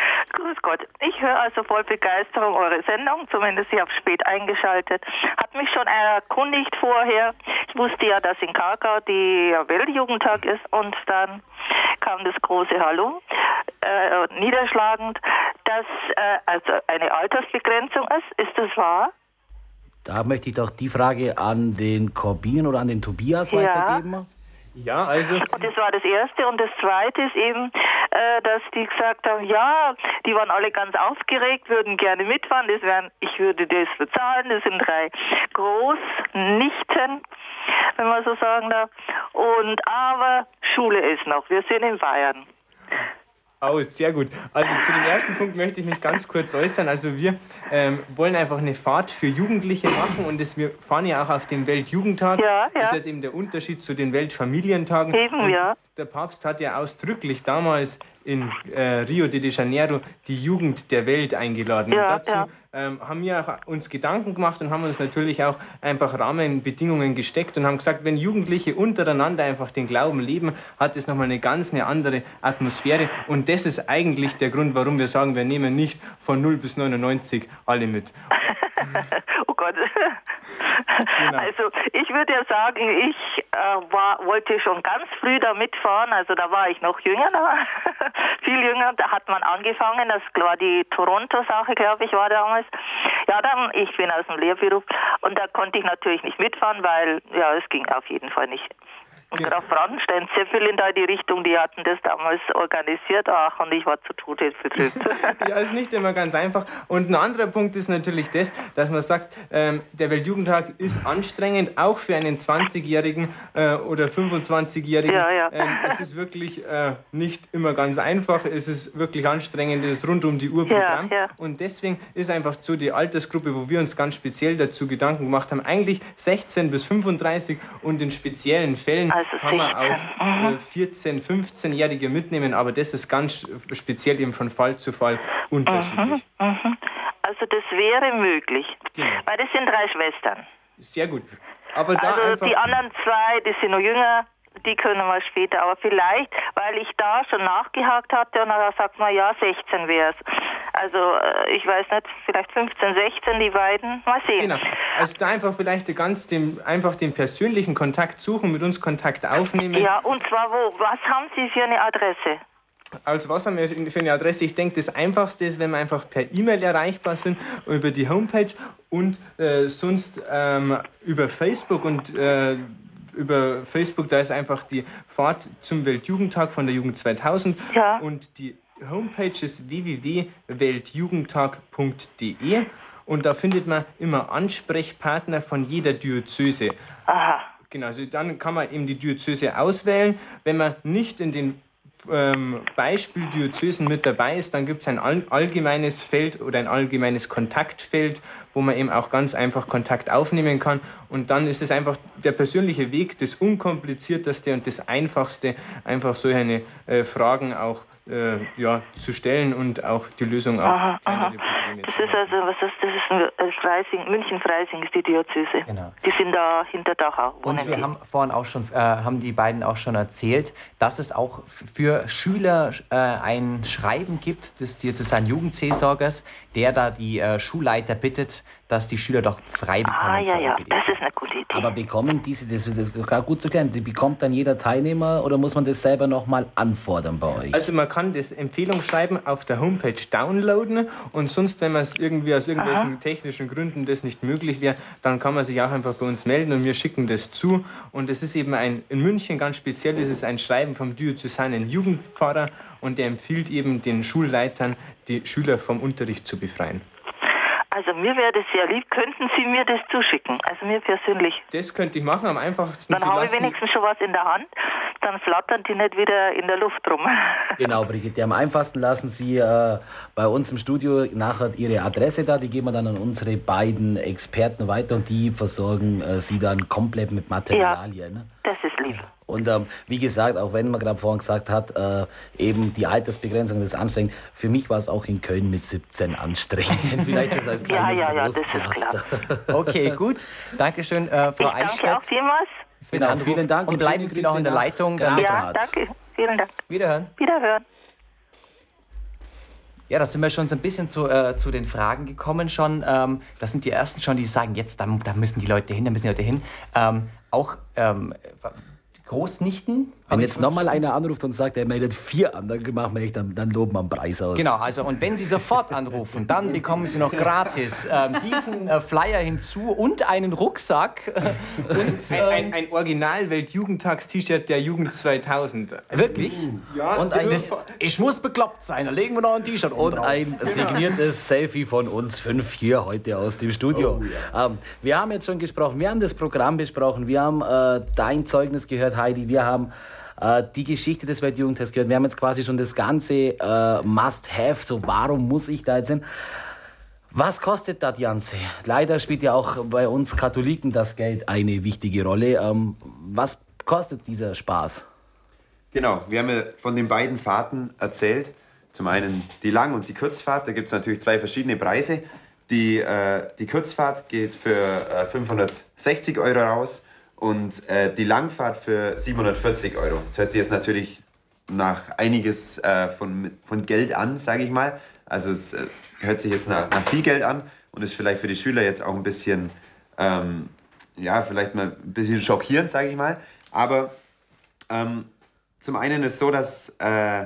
Gott. Ich höre also voll Begeisterung eure Sendung, zumindest ich habe spät eingeschaltet. Hat mich schon erkundigt vorher. Ich wusste ja, dass in Krakau der Weltjugendtag ist und dann kam das große Hallo, äh, niederschlagend, dass äh, also eine Altersbegrenzung ist. Ist das wahr? Da möchte ich doch die Frage an den Corbin oder an den Tobias ja. weitergeben. Ja, also. Das war das Erste. Und das Zweite ist eben, äh, dass die gesagt haben, ja, die waren alle ganz aufgeregt, würden gerne mitfahren. Das wären, ich würde das bezahlen. Das sind drei Großnichten, wenn man so sagen darf. Und aber Schule ist noch. Wir sind in Bayern. Oh, sehr gut. Also zu dem ersten Punkt möchte ich mich ganz kurz äußern. Also wir ähm, wollen einfach eine Fahrt für Jugendliche machen und das, wir fahren ja auch auf den Weltjugendtag. Ja, ja. Das ist eben der Unterschied zu den Weltfamilientagen. Eben, und ja. Der Papst hat ja ausdrücklich damals in äh, Rio de Janeiro die Jugend der Welt eingeladen. Ja, und dazu ja. ähm, haben wir uns Gedanken gemacht und haben uns natürlich auch einfach Rahmenbedingungen gesteckt und haben gesagt, wenn Jugendliche untereinander einfach den Glauben leben, hat es nochmal eine ganz eine andere Atmosphäre. Und das ist eigentlich der Grund, warum wir sagen, wir nehmen nicht von 0 bis 99 alle mit. oh Gott. Genau. Also ich würde ja sagen, ich äh, war, wollte schon ganz früh da mitfahren. Also da war ich noch jünger, viel jünger. Da hat man angefangen. Das war die Toronto-Sache, glaube ich, war damals. Ja, dann ich bin aus dem Lehrberuf und da konnte ich natürlich nicht mitfahren, weil ja es ging auf jeden Fall nicht. Und genau. Graf Brandenstein, da in die Richtung, die hatten das damals organisiert. Ach, und ich war zu Tode vertreten. ja, ist nicht immer ganz einfach. Und ein anderer Punkt ist natürlich das, dass man sagt, ähm, der Weltjugendtag ist anstrengend, auch für einen 20-Jährigen äh, oder 25-Jährigen. Ja, ja. Ähm, es ist wirklich äh, nicht immer ganz einfach. Es ist wirklich anstrengend, es ist rund um die Uhr Programm. Ja, und deswegen ist einfach so die Altersgruppe, wo wir uns ganz speziell dazu Gedanken gemacht haben, eigentlich 16 bis 35 und in speziellen Fällen also kann man auch äh, 14, 15-Jährige mitnehmen, aber das ist ganz speziell eben von Fall zu Fall unterschiedlich. Mhm, mhm. Also das wäre möglich, genau. weil das sind drei Schwestern. Sehr gut. Aber da also die anderen zwei, die sind noch jünger, die können wir später. Aber vielleicht, weil ich da schon nachgehakt hatte und dann sagt man, ja, 16 wäre es. Also äh, ich weiß nicht, vielleicht 15, 16 die beiden. Mal sehen. Genau. Also da einfach vielleicht ganz dem, einfach den persönlichen Kontakt suchen, mit uns Kontakt aufnehmen. Ja, und zwar wo? Was haben Sie für eine Adresse? Also was haben wir für eine Adresse? Ich denke, das Einfachste ist, wenn wir einfach per E-Mail erreichbar sind, über die Homepage und äh, sonst ähm, über Facebook und äh, über Facebook, da ist einfach die Fahrt zum Weltjugendtag von der Jugend 2000 ja. und die Homepage ist www.weltjugendtag.de und da findet man immer Ansprechpartner von jeder Diözese. Aha. Genau, also dann kann man eben die Diözese auswählen. Wenn man nicht in den ähm, Beispiel Diözesen mit dabei ist, dann gibt es ein allgemeines Feld oder ein allgemeines Kontaktfeld, wo man eben auch ganz einfach Kontakt aufnehmen kann. Und dann ist es einfach der persönliche Weg, das unkomplizierteste und das einfachste, einfach solche äh, Fragen auch äh, ja, zu stellen und auch die Lösung auf aha, Das ist also, was ist, das ist ein Freising, München-Freising ist die Diözese. Genau. Die sind da hinter Dachau. Und wir die. haben vorhin auch schon, äh, haben die beiden auch schon erzählt, dass es auch für Schüler äh, ein Schreiben gibt des Diözesan Jugendseelsorgers, der da die äh, Schulleiter bittet, dass die Schüler doch frei bekommen Ah, ja, ja, das ist eine gute Idee. Aber bekommen diese, das ist gerade gut zu klären, die bekommt dann jeder Teilnehmer oder muss man das selber nochmal anfordern bei euch? Also man kann das Empfehlungsschreiben auf der Homepage downloaden und sonst, wenn man es irgendwie aus irgendwelchen Aha. technischen Gründen das nicht möglich wäre, dann kann man sich auch einfach bei uns melden und wir schicken das zu. Und es ist eben ein, in München ganz speziell, das ist ein Schreiben vom diözesanen Jugendpfarrer und der empfiehlt eben den Schulleitern, die Schüler vom Unterricht zu befreien. Also mir wäre das sehr lieb. Könnten Sie mir das zuschicken? Also mir persönlich. Das könnte ich machen, am einfachsten. Dann habe ich wenigstens schon was in der Hand. Dann flattern die nicht wieder in der Luft rum. Genau, Brigitte. Am einfachsten lassen Sie äh, bei uns im Studio nachher Ihre Adresse da. Die geben wir dann an unsere beiden Experten weiter und die versorgen äh, Sie dann komplett mit Materialien. Ja, ne? das ist lieb. Und ähm, wie gesagt, auch wenn man gerade vorhin gesagt hat, äh, eben die Altersbegrenzung ist anstrengend. Für mich war es auch in Köln mit 17 anstrengend. Vielleicht das als kleines ja, ja, ja, okay, gut. Dankeschön, äh, Frau ich Eichstätt. Danke auch vielmals. Genau, vielen Dank. Und, und bleiben Sie noch in der Leitung. Ja, danke. Vielen Dank. Wiederhören. Wiederhören. Ja, da sind wir schon so ein bisschen zu, äh, zu den Fragen gekommen schon. Ähm, das sind die ersten schon, die sagen, jetzt, da, da müssen die Leute hin, da müssen die Leute hin. Ähm, auch ähm, Großnichten. Wenn jetzt nochmal einer anruft und sagt, er meldet vier an, dann machen wir echt, dann, dann loben wir am Preis aus. Genau, also und wenn Sie sofort anrufen, dann bekommen Sie noch gratis ähm, diesen äh, Flyer hinzu und einen Rucksack. und, ähm, ein, ein, ein Original-Weltjugendtags-T-Shirt der Jugend 2000. Wirklich? Ja, und ein, das, ich muss bekloppt sein, da legen wir noch ein T-Shirt Und drauf. ein signiertes Selfie von uns fünf hier heute aus dem Studio. Oh, ja. ähm, wir haben jetzt schon gesprochen, wir haben das Programm besprochen, wir haben äh, dein Zeugnis gehört, Heidi, wir haben äh, die Geschichte des Weltjugendtags gehört. Wir haben jetzt quasi schon das ganze äh, Must-Have, so warum muss ich da jetzt hin? Was kostet das Ganze? Leider spielt ja auch bei uns Katholiken das Geld eine wichtige Rolle. Ähm, was kostet dieser Spaß? Genau, wir haben ja von den beiden Fahrten erzählt. Zum einen die Lang- und die Kurzfahrt. Da gibt es natürlich zwei verschiedene Preise. Die, äh, die Kurzfahrt geht für äh, 560 Euro raus und äh, die Langfahrt für 740 Euro. Das hört sich jetzt natürlich nach einiges äh, von, von Geld an, sage ich mal. Also es äh, hört sich jetzt nach, nach viel Geld an und ist vielleicht für die Schüler jetzt auch ein bisschen, ähm, ja, vielleicht mal ein bisschen schockierend, sage ich mal. Aber ähm, zum einen ist es so, dass, äh,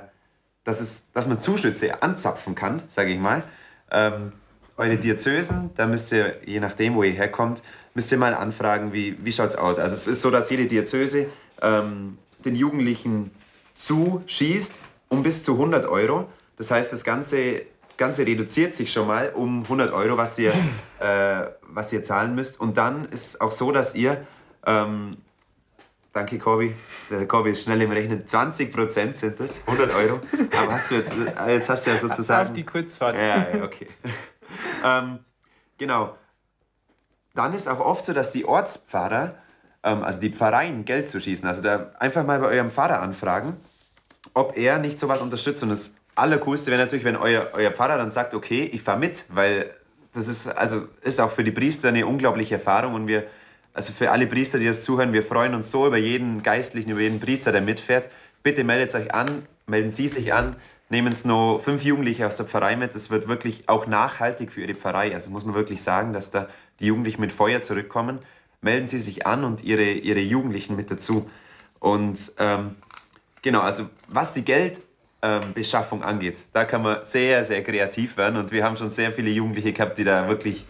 dass, es, dass man Zuschüsse anzapfen kann, sage ich mal. Ähm, eure Diözesen, da müsst ihr, je nachdem, wo ihr herkommt, müsst ihr mal anfragen, wie, wie schaut es aus. Also es ist so, dass jede Diözese ähm, den Jugendlichen zuschießt um bis zu 100 Euro. Das heißt, das Ganze, Ganze reduziert sich schon mal um 100 Euro, was ihr, äh, was ihr zahlen müsst. Und dann ist es auch so, dass ihr, ähm, danke Corby, der Corby ist schnell im Rechnen, 20 Prozent sind das, 100 Euro. Aber hast du jetzt, jetzt hast du ja sozusagen... Auf die Kurzfahrt. Ja, ja okay. ähm, genau. Dann ist auch oft so, dass die Ortspfarrer, ähm, also die Pfarreien, Geld zu schießen. Also da einfach mal bei eurem Pfarrer anfragen, ob er nicht sowas unterstützt. Und das Allercoolste wäre natürlich, wenn euer, euer Pfarrer dann sagt, okay, ich fahre mit, weil das ist, also ist auch für die Priester eine unglaubliche Erfahrung und wir, also für alle Priester, die das zuhören, wir freuen uns so über jeden Geistlichen, über jeden Priester, der mitfährt. Bitte meldet euch an, melden Sie sich an nehmen es noch fünf Jugendliche aus der Pfarrei mit. Das wird wirklich auch nachhaltig für ihre Pfarrei. Also muss man wirklich sagen, dass da die Jugendlichen mit Feuer zurückkommen. Melden Sie sich an und Ihre, ihre Jugendlichen mit dazu. Und ähm, genau, also was die Geldbeschaffung ähm, angeht, da kann man sehr, sehr kreativ werden. Und wir haben schon sehr viele Jugendliche gehabt, die da wirklich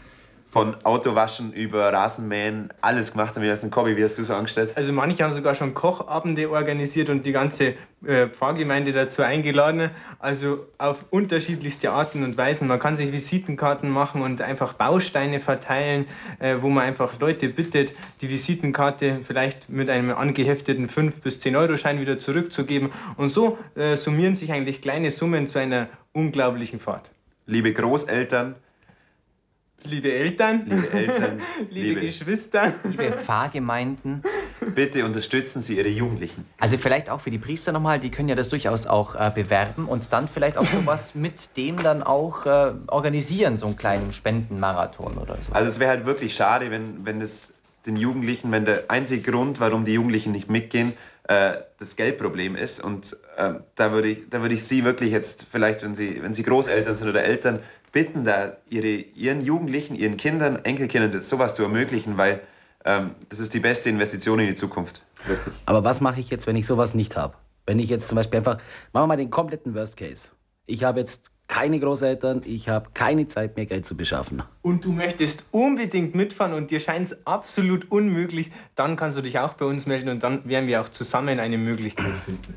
von Autowaschen über Rasenmähen alles gemacht haben. Wie hast du, Kobi, wie hast du so angestellt? Also manche haben sogar schon Kochabende organisiert und die ganze äh, Pfarrgemeinde dazu eingeladen. Also auf unterschiedlichste Arten und Weisen. Man kann sich Visitenkarten machen und einfach Bausteine verteilen, äh, wo man einfach Leute bittet, die Visitenkarte vielleicht mit einem angehefteten 5 bis 10 Euro Schein wieder zurückzugeben. Und so äh, summieren sich eigentlich kleine Summen zu einer unglaublichen Fahrt. Liebe Großeltern, Liebe Eltern, liebe, Eltern, liebe, liebe Geschwister, liebe Pfarrgemeinden, bitte unterstützen Sie Ihre Jugendlichen. Also vielleicht auch für die Priester nochmal, die können ja das durchaus auch äh, bewerben und dann vielleicht auch sowas mit dem dann auch äh, organisieren, so einen kleinen Spendenmarathon oder so. Also es wäre halt wirklich schade, wenn, wenn es den Jugendlichen, wenn der einzige Grund, warum die Jugendlichen nicht mitgehen, äh, das Geldproblem ist. Und äh, da würde ich, da würd ich Sie wirklich jetzt vielleicht, wenn Sie, wenn Sie Großeltern sind oder Eltern, bitten, da ihre, ihren Jugendlichen, ihren Kindern, Enkelkindern sowas zu ermöglichen, weil ähm, das ist die beste Investition in die Zukunft. Wirklich. Aber was mache ich jetzt, wenn ich sowas nicht habe? Wenn ich jetzt zum Beispiel einfach, machen wir mal den kompletten Worst Case. Ich habe jetzt keine Großeltern, ich habe keine Zeit mehr, Geld zu beschaffen. Und du möchtest unbedingt mitfahren und dir scheint es absolut unmöglich, dann kannst du dich auch bei uns melden und dann werden wir auch zusammen eine Möglichkeit finden.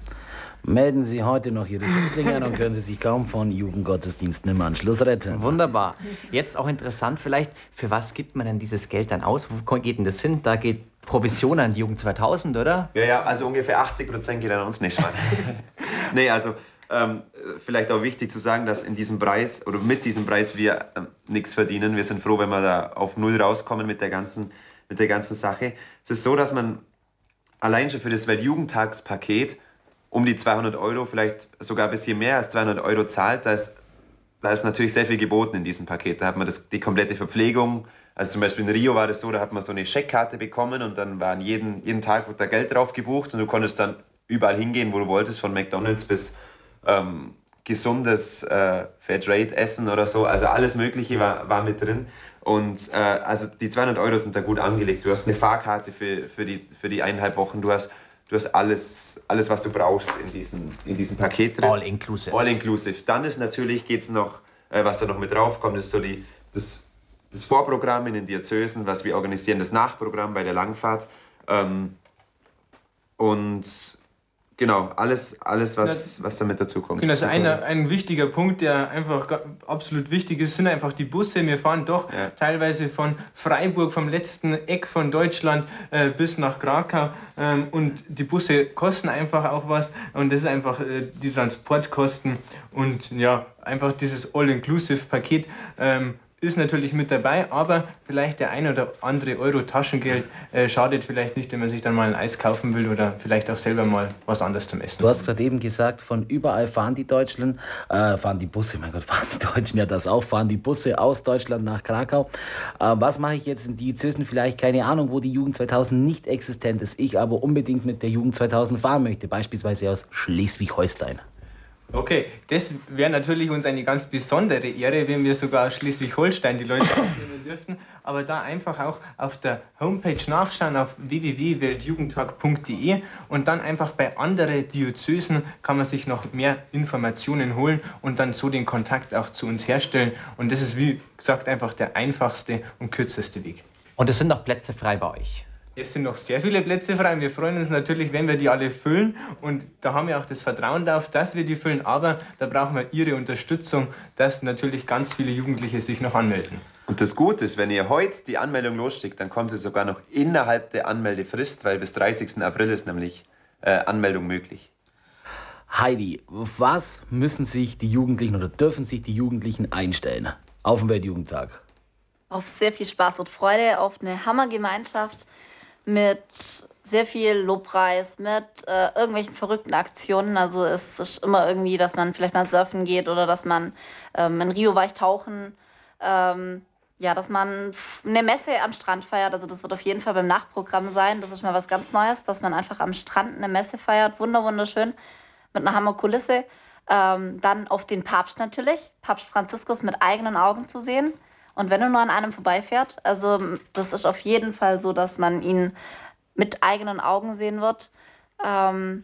Melden Sie heute noch Ihre Schützlinge an und können Sie sich kaum von Jugendgottesdiensten im Anschluss retten. Wunderbar. Jetzt auch interessant vielleicht, für was gibt man denn dieses Geld dann aus? Wo geht denn das hin? Da geht Provision an die Jugend 2000, oder? Ja, ja, also ungefähr 80 Prozent geht an uns nicht, Mann. nee, also ähm, vielleicht auch wichtig zu sagen, dass in diesem Preis oder mit diesem Preis wir ähm, nichts verdienen. Wir sind froh, wenn wir da auf Null rauskommen mit der ganzen, mit der ganzen Sache. Es ist so, dass man allein schon für das Weltjugendtagspaket um die 200 Euro, vielleicht sogar ein bisschen mehr als 200 Euro zahlt, da ist, da ist natürlich sehr viel geboten in diesem Paket. Da hat man das, die komplette Verpflegung. Also zum Beispiel in Rio war das so, da hat man so eine Scheckkarte bekommen und dann waren jeden, jeden Tag wurde da Geld drauf gebucht und du konntest dann überall hingehen, wo du wolltest, von McDonalds bis ähm, gesundes äh, Fairtrade-Essen oder so. Also alles Mögliche war, war mit drin. Und äh, also die 200 Euro sind da gut angelegt. Du hast eine Fahrkarte für, für, die, für die eineinhalb Wochen. Du hast Du hast alles, alles was du brauchst in diesem, in diesem Paket drin. All inclusive. All inclusive. Dann ist natürlich, geht's noch, äh, was da noch mit draufkommt, ist so die, das, das Vorprogramm in den Diözesen, was wir organisieren, das Nachprogramm bei der Langfahrt. Ähm, und Genau, alles, alles was, was damit dazu kommt. Genau, also ein, ein wichtiger Punkt, der einfach absolut wichtig ist, sind einfach die Busse. Wir fahren doch ja. teilweise von Freiburg, vom letzten Eck von Deutschland äh, bis nach Krakau. Ähm, und die Busse kosten einfach auch was. Und das ist einfach äh, die Transportkosten und ja, einfach dieses All-Inclusive-Paket. Ähm, ist natürlich mit dabei, aber vielleicht der ein oder andere Euro Taschengeld äh, schadet vielleicht nicht, wenn man sich dann mal ein Eis kaufen will oder vielleicht auch selber mal was anderes zum Essen. Du hast gerade eben gesagt, von überall fahren die Deutschen, äh, fahren die Busse, mein Gott, fahren die Deutschen ja das auch, fahren die Busse aus Deutschland nach Krakau. Äh, was mache ich jetzt in Diözesen? Vielleicht keine Ahnung, wo die Jugend 2000 nicht existent ist, ich aber unbedingt mit der Jugend 2000 fahren möchte, beispielsweise aus Schleswig-Holstein. Okay, das wäre natürlich uns eine ganz besondere Ehre, wenn wir sogar Schleswig-Holstein die Leute aufnehmen dürften. Aber da einfach auch auf der Homepage nachschauen auf www.weltjugendtag.de und dann einfach bei anderen Diözesen kann man sich noch mehr Informationen holen und dann so den Kontakt auch zu uns herstellen. Und das ist, wie gesagt, einfach der einfachste und kürzeste Weg. Und es sind noch Plätze frei bei euch. Es sind noch sehr viele Plätze frei. Wir freuen uns natürlich, wenn wir die alle füllen. Und da haben wir auch das Vertrauen darauf, dass wir die füllen. Aber da brauchen wir Ihre Unterstützung, dass natürlich ganz viele Jugendliche sich noch anmelden. Und das Gute ist, wenn ihr heute die Anmeldung losschickt, dann kommt sie sogar noch innerhalb der Anmeldefrist, weil bis 30. April ist nämlich äh, Anmeldung möglich. Heidi, was müssen sich die Jugendlichen oder dürfen sich die Jugendlichen einstellen auf dem Weltjugendtag? Auf sehr viel Spaß und Freude, auf eine Hammergemeinschaft mit sehr viel Lobpreis, mit äh, irgendwelchen verrückten Aktionen. Also es ist immer irgendwie, dass man vielleicht mal surfen geht oder dass man ähm, in Rio weich tauchen. Ähm, ja, dass man eine Messe am Strand feiert. Also das wird auf jeden Fall beim Nachprogramm sein. Das ist mal was ganz Neues, dass man einfach am Strand eine Messe feiert. Wunder, wunderschön. Mit einer Hammerkulisse. Ähm, dann auf den Papst natürlich. Papst Franziskus mit eigenen Augen zu sehen. Und wenn du nur an einem vorbeifährt, also das ist auf jeden Fall so, dass man ihn mit eigenen Augen sehen wird. Ähm,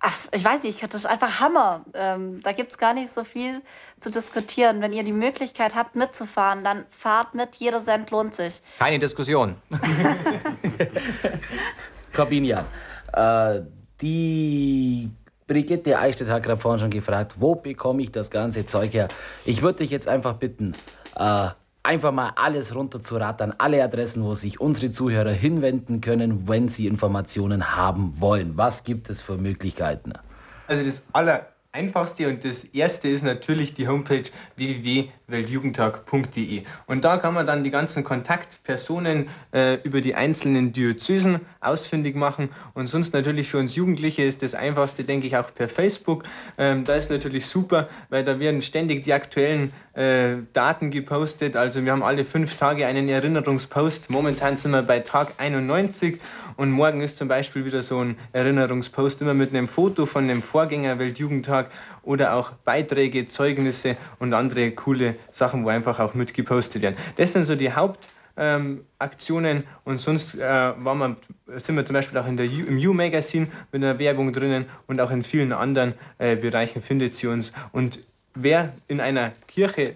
ach, ich weiß nicht, das ist einfach Hammer. Ähm, da gibt es gar nicht so viel zu diskutieren. Wenn ihr die Möglichkeit habt, mitzufahren, dann fahrt mit. Jeder Cent lohnt sich. Keine Diskussion. Corbinian, äh, die Brigitte Eichstätt hat gerade vorhin schon gefragt, wo bekomme ich das ganze Zeug her? Ich würde dich jetzt einfach bitten, äh, einfach mal alles runterzurattern, alle Adressen, wo sich unsere Zuhörer hinwenden können, wenn sie Informationen haben wollen. Was gibt es für Möglichkeiten? Also das aller einfachste und das erste ist natürlich die Homepage www.weltjugendtag.de. Und da kann man dann die ganzen Kontaktpersonen äh, über die einzelnen Diözesen ausfindig machen. Und sonst natürlich für uns Jugendliche ist das einfachste, denke ich, auch per Facebook. Ähm, da ist natürlich super, weil da werden ständig die aktuellen äh, Daten gepostet. Also wir haben alle fünf Tage einen Erinnerungspost. Momentan sind wir bei Tag 91 und morgen ist zum Beispiel wieder so ein Erinnerungspost, immer mit einem Foto von dem Vorgänger Weltjugendtag oder auch Beiträge, Zeugnisse und andere coole Sachen, wo einfach auch mit gepostet werden. Das sind so die Hauptaktionen ähm, und sonst äh, wir, sind wir zum Beispiel auch in der U, im U-Magazine mit einer Werbung drinnen und auch in vielen anderen äh, Bereichen findet sie uns. Und wer in einer Kirche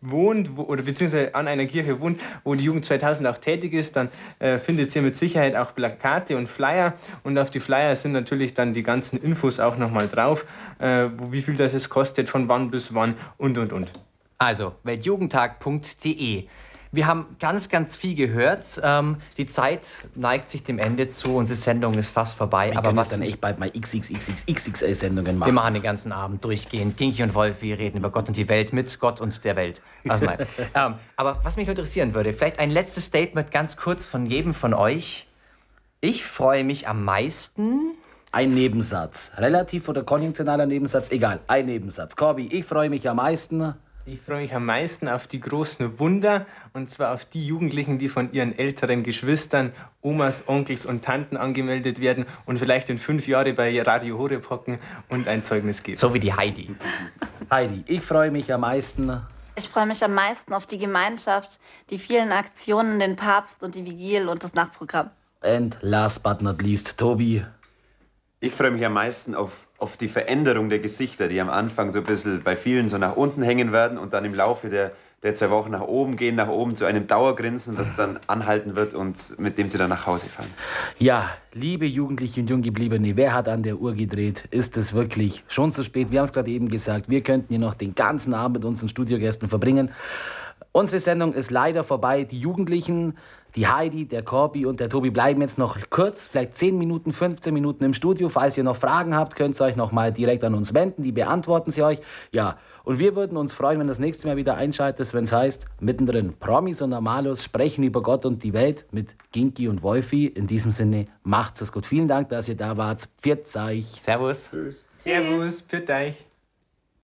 wohnt wo, oder beziehungsweise an einer Kirche wohnt, wo die Jugend 2000 auch tätig ist, dann äh, findet ihr mit Sicherheit auch Plakate und Flyer und auf die Flyer sind natürlich dann die ganzen Infos auch nochmal drauf, äh, wie viel das es kostet, von wann bis wann und und und. Also weltjugendtag.de wir haben ganz, ganz viel gehört. Ähm, die Zeit neigt sich dem Ende zu. Unsere Sendung ist fast vorbei. Wir aber was dann echt bald mal XXXXXL-Sendungen machen. Wir machen den ganzen Abend durchgehend. Kinky und Wolf, wir reden über Gott und die Welt mit Gott und der Welt. Also nein. ähm, aber was mich interessieren würde, vielleicht ein letztes Statement ganz kurz von jedem von euch. Ich freue mich am meisten. Ein Nebensatz. Relativ oder konjunktionaler Nebensatz, egal. Ein Nebensatz. Corby, ich freue mich am meisten. Ich freue mich am meisten auf die großen Wunder und zwar auf die Jugendlichen, die von ihren älteren Geschwistern, Omas, Onkels und Tanten angemeldet werden und vielleicht in fünf Jahren bei Radio Horeb hocken und ein Zeugnis geben. So wie die Heidi. Heidi, ich freue mich am meisten. Ich freue mich am meisten auf die Gemeinschaft, die vielen Aktionen, den Papst und die Vigil und das Nachtprogramm. And last but not least, Tobi. Ich freue mich am meisten auf, auf die Veränderung der Gesichter, die am Anfang so ein bisschen bei vielen so nach unten hängen werden und dann im Laufe der, der zwei Wochen nach oben gehen, nach oben zu einem Dauergrinsen, das dann anhalten wird und mit dem sie dann nach Hause fahren. Ja, liebe Jugendliche und Junggebliebene, wer hat an der Uhr gedreht? Ist es wirklich schon zu spät? Wir haben es gerade eben gesagt, wir könnten hier noch den ganzen Abend mit unseren Studiogästen verbringen. Unsere Sendung ist leider vorbei. Die Jugendlichen, die Heidi, der Corby und der Tobi bleiben jetzt noch kurz, vielleicht 10 Minuten, 15 Minuten im Studio. Falls ihr noch Fragen habt, könnt ihr euch noch mal direkt an uns wenden. Die beantworten sie euch. Ja, und wir würden uns freuen, wenn das nächste Mal wieder einschaltet, wenn es heißt, mittendrin Promis und Normalos sprechen über Gott und die Welt mit Ginki und Wolfi. In diesem Sinne, macht's es gut. Vielen Dank, dass ihr da wart. Pfiat euch. Servus. Tschüss. Servus. Pfiat euch.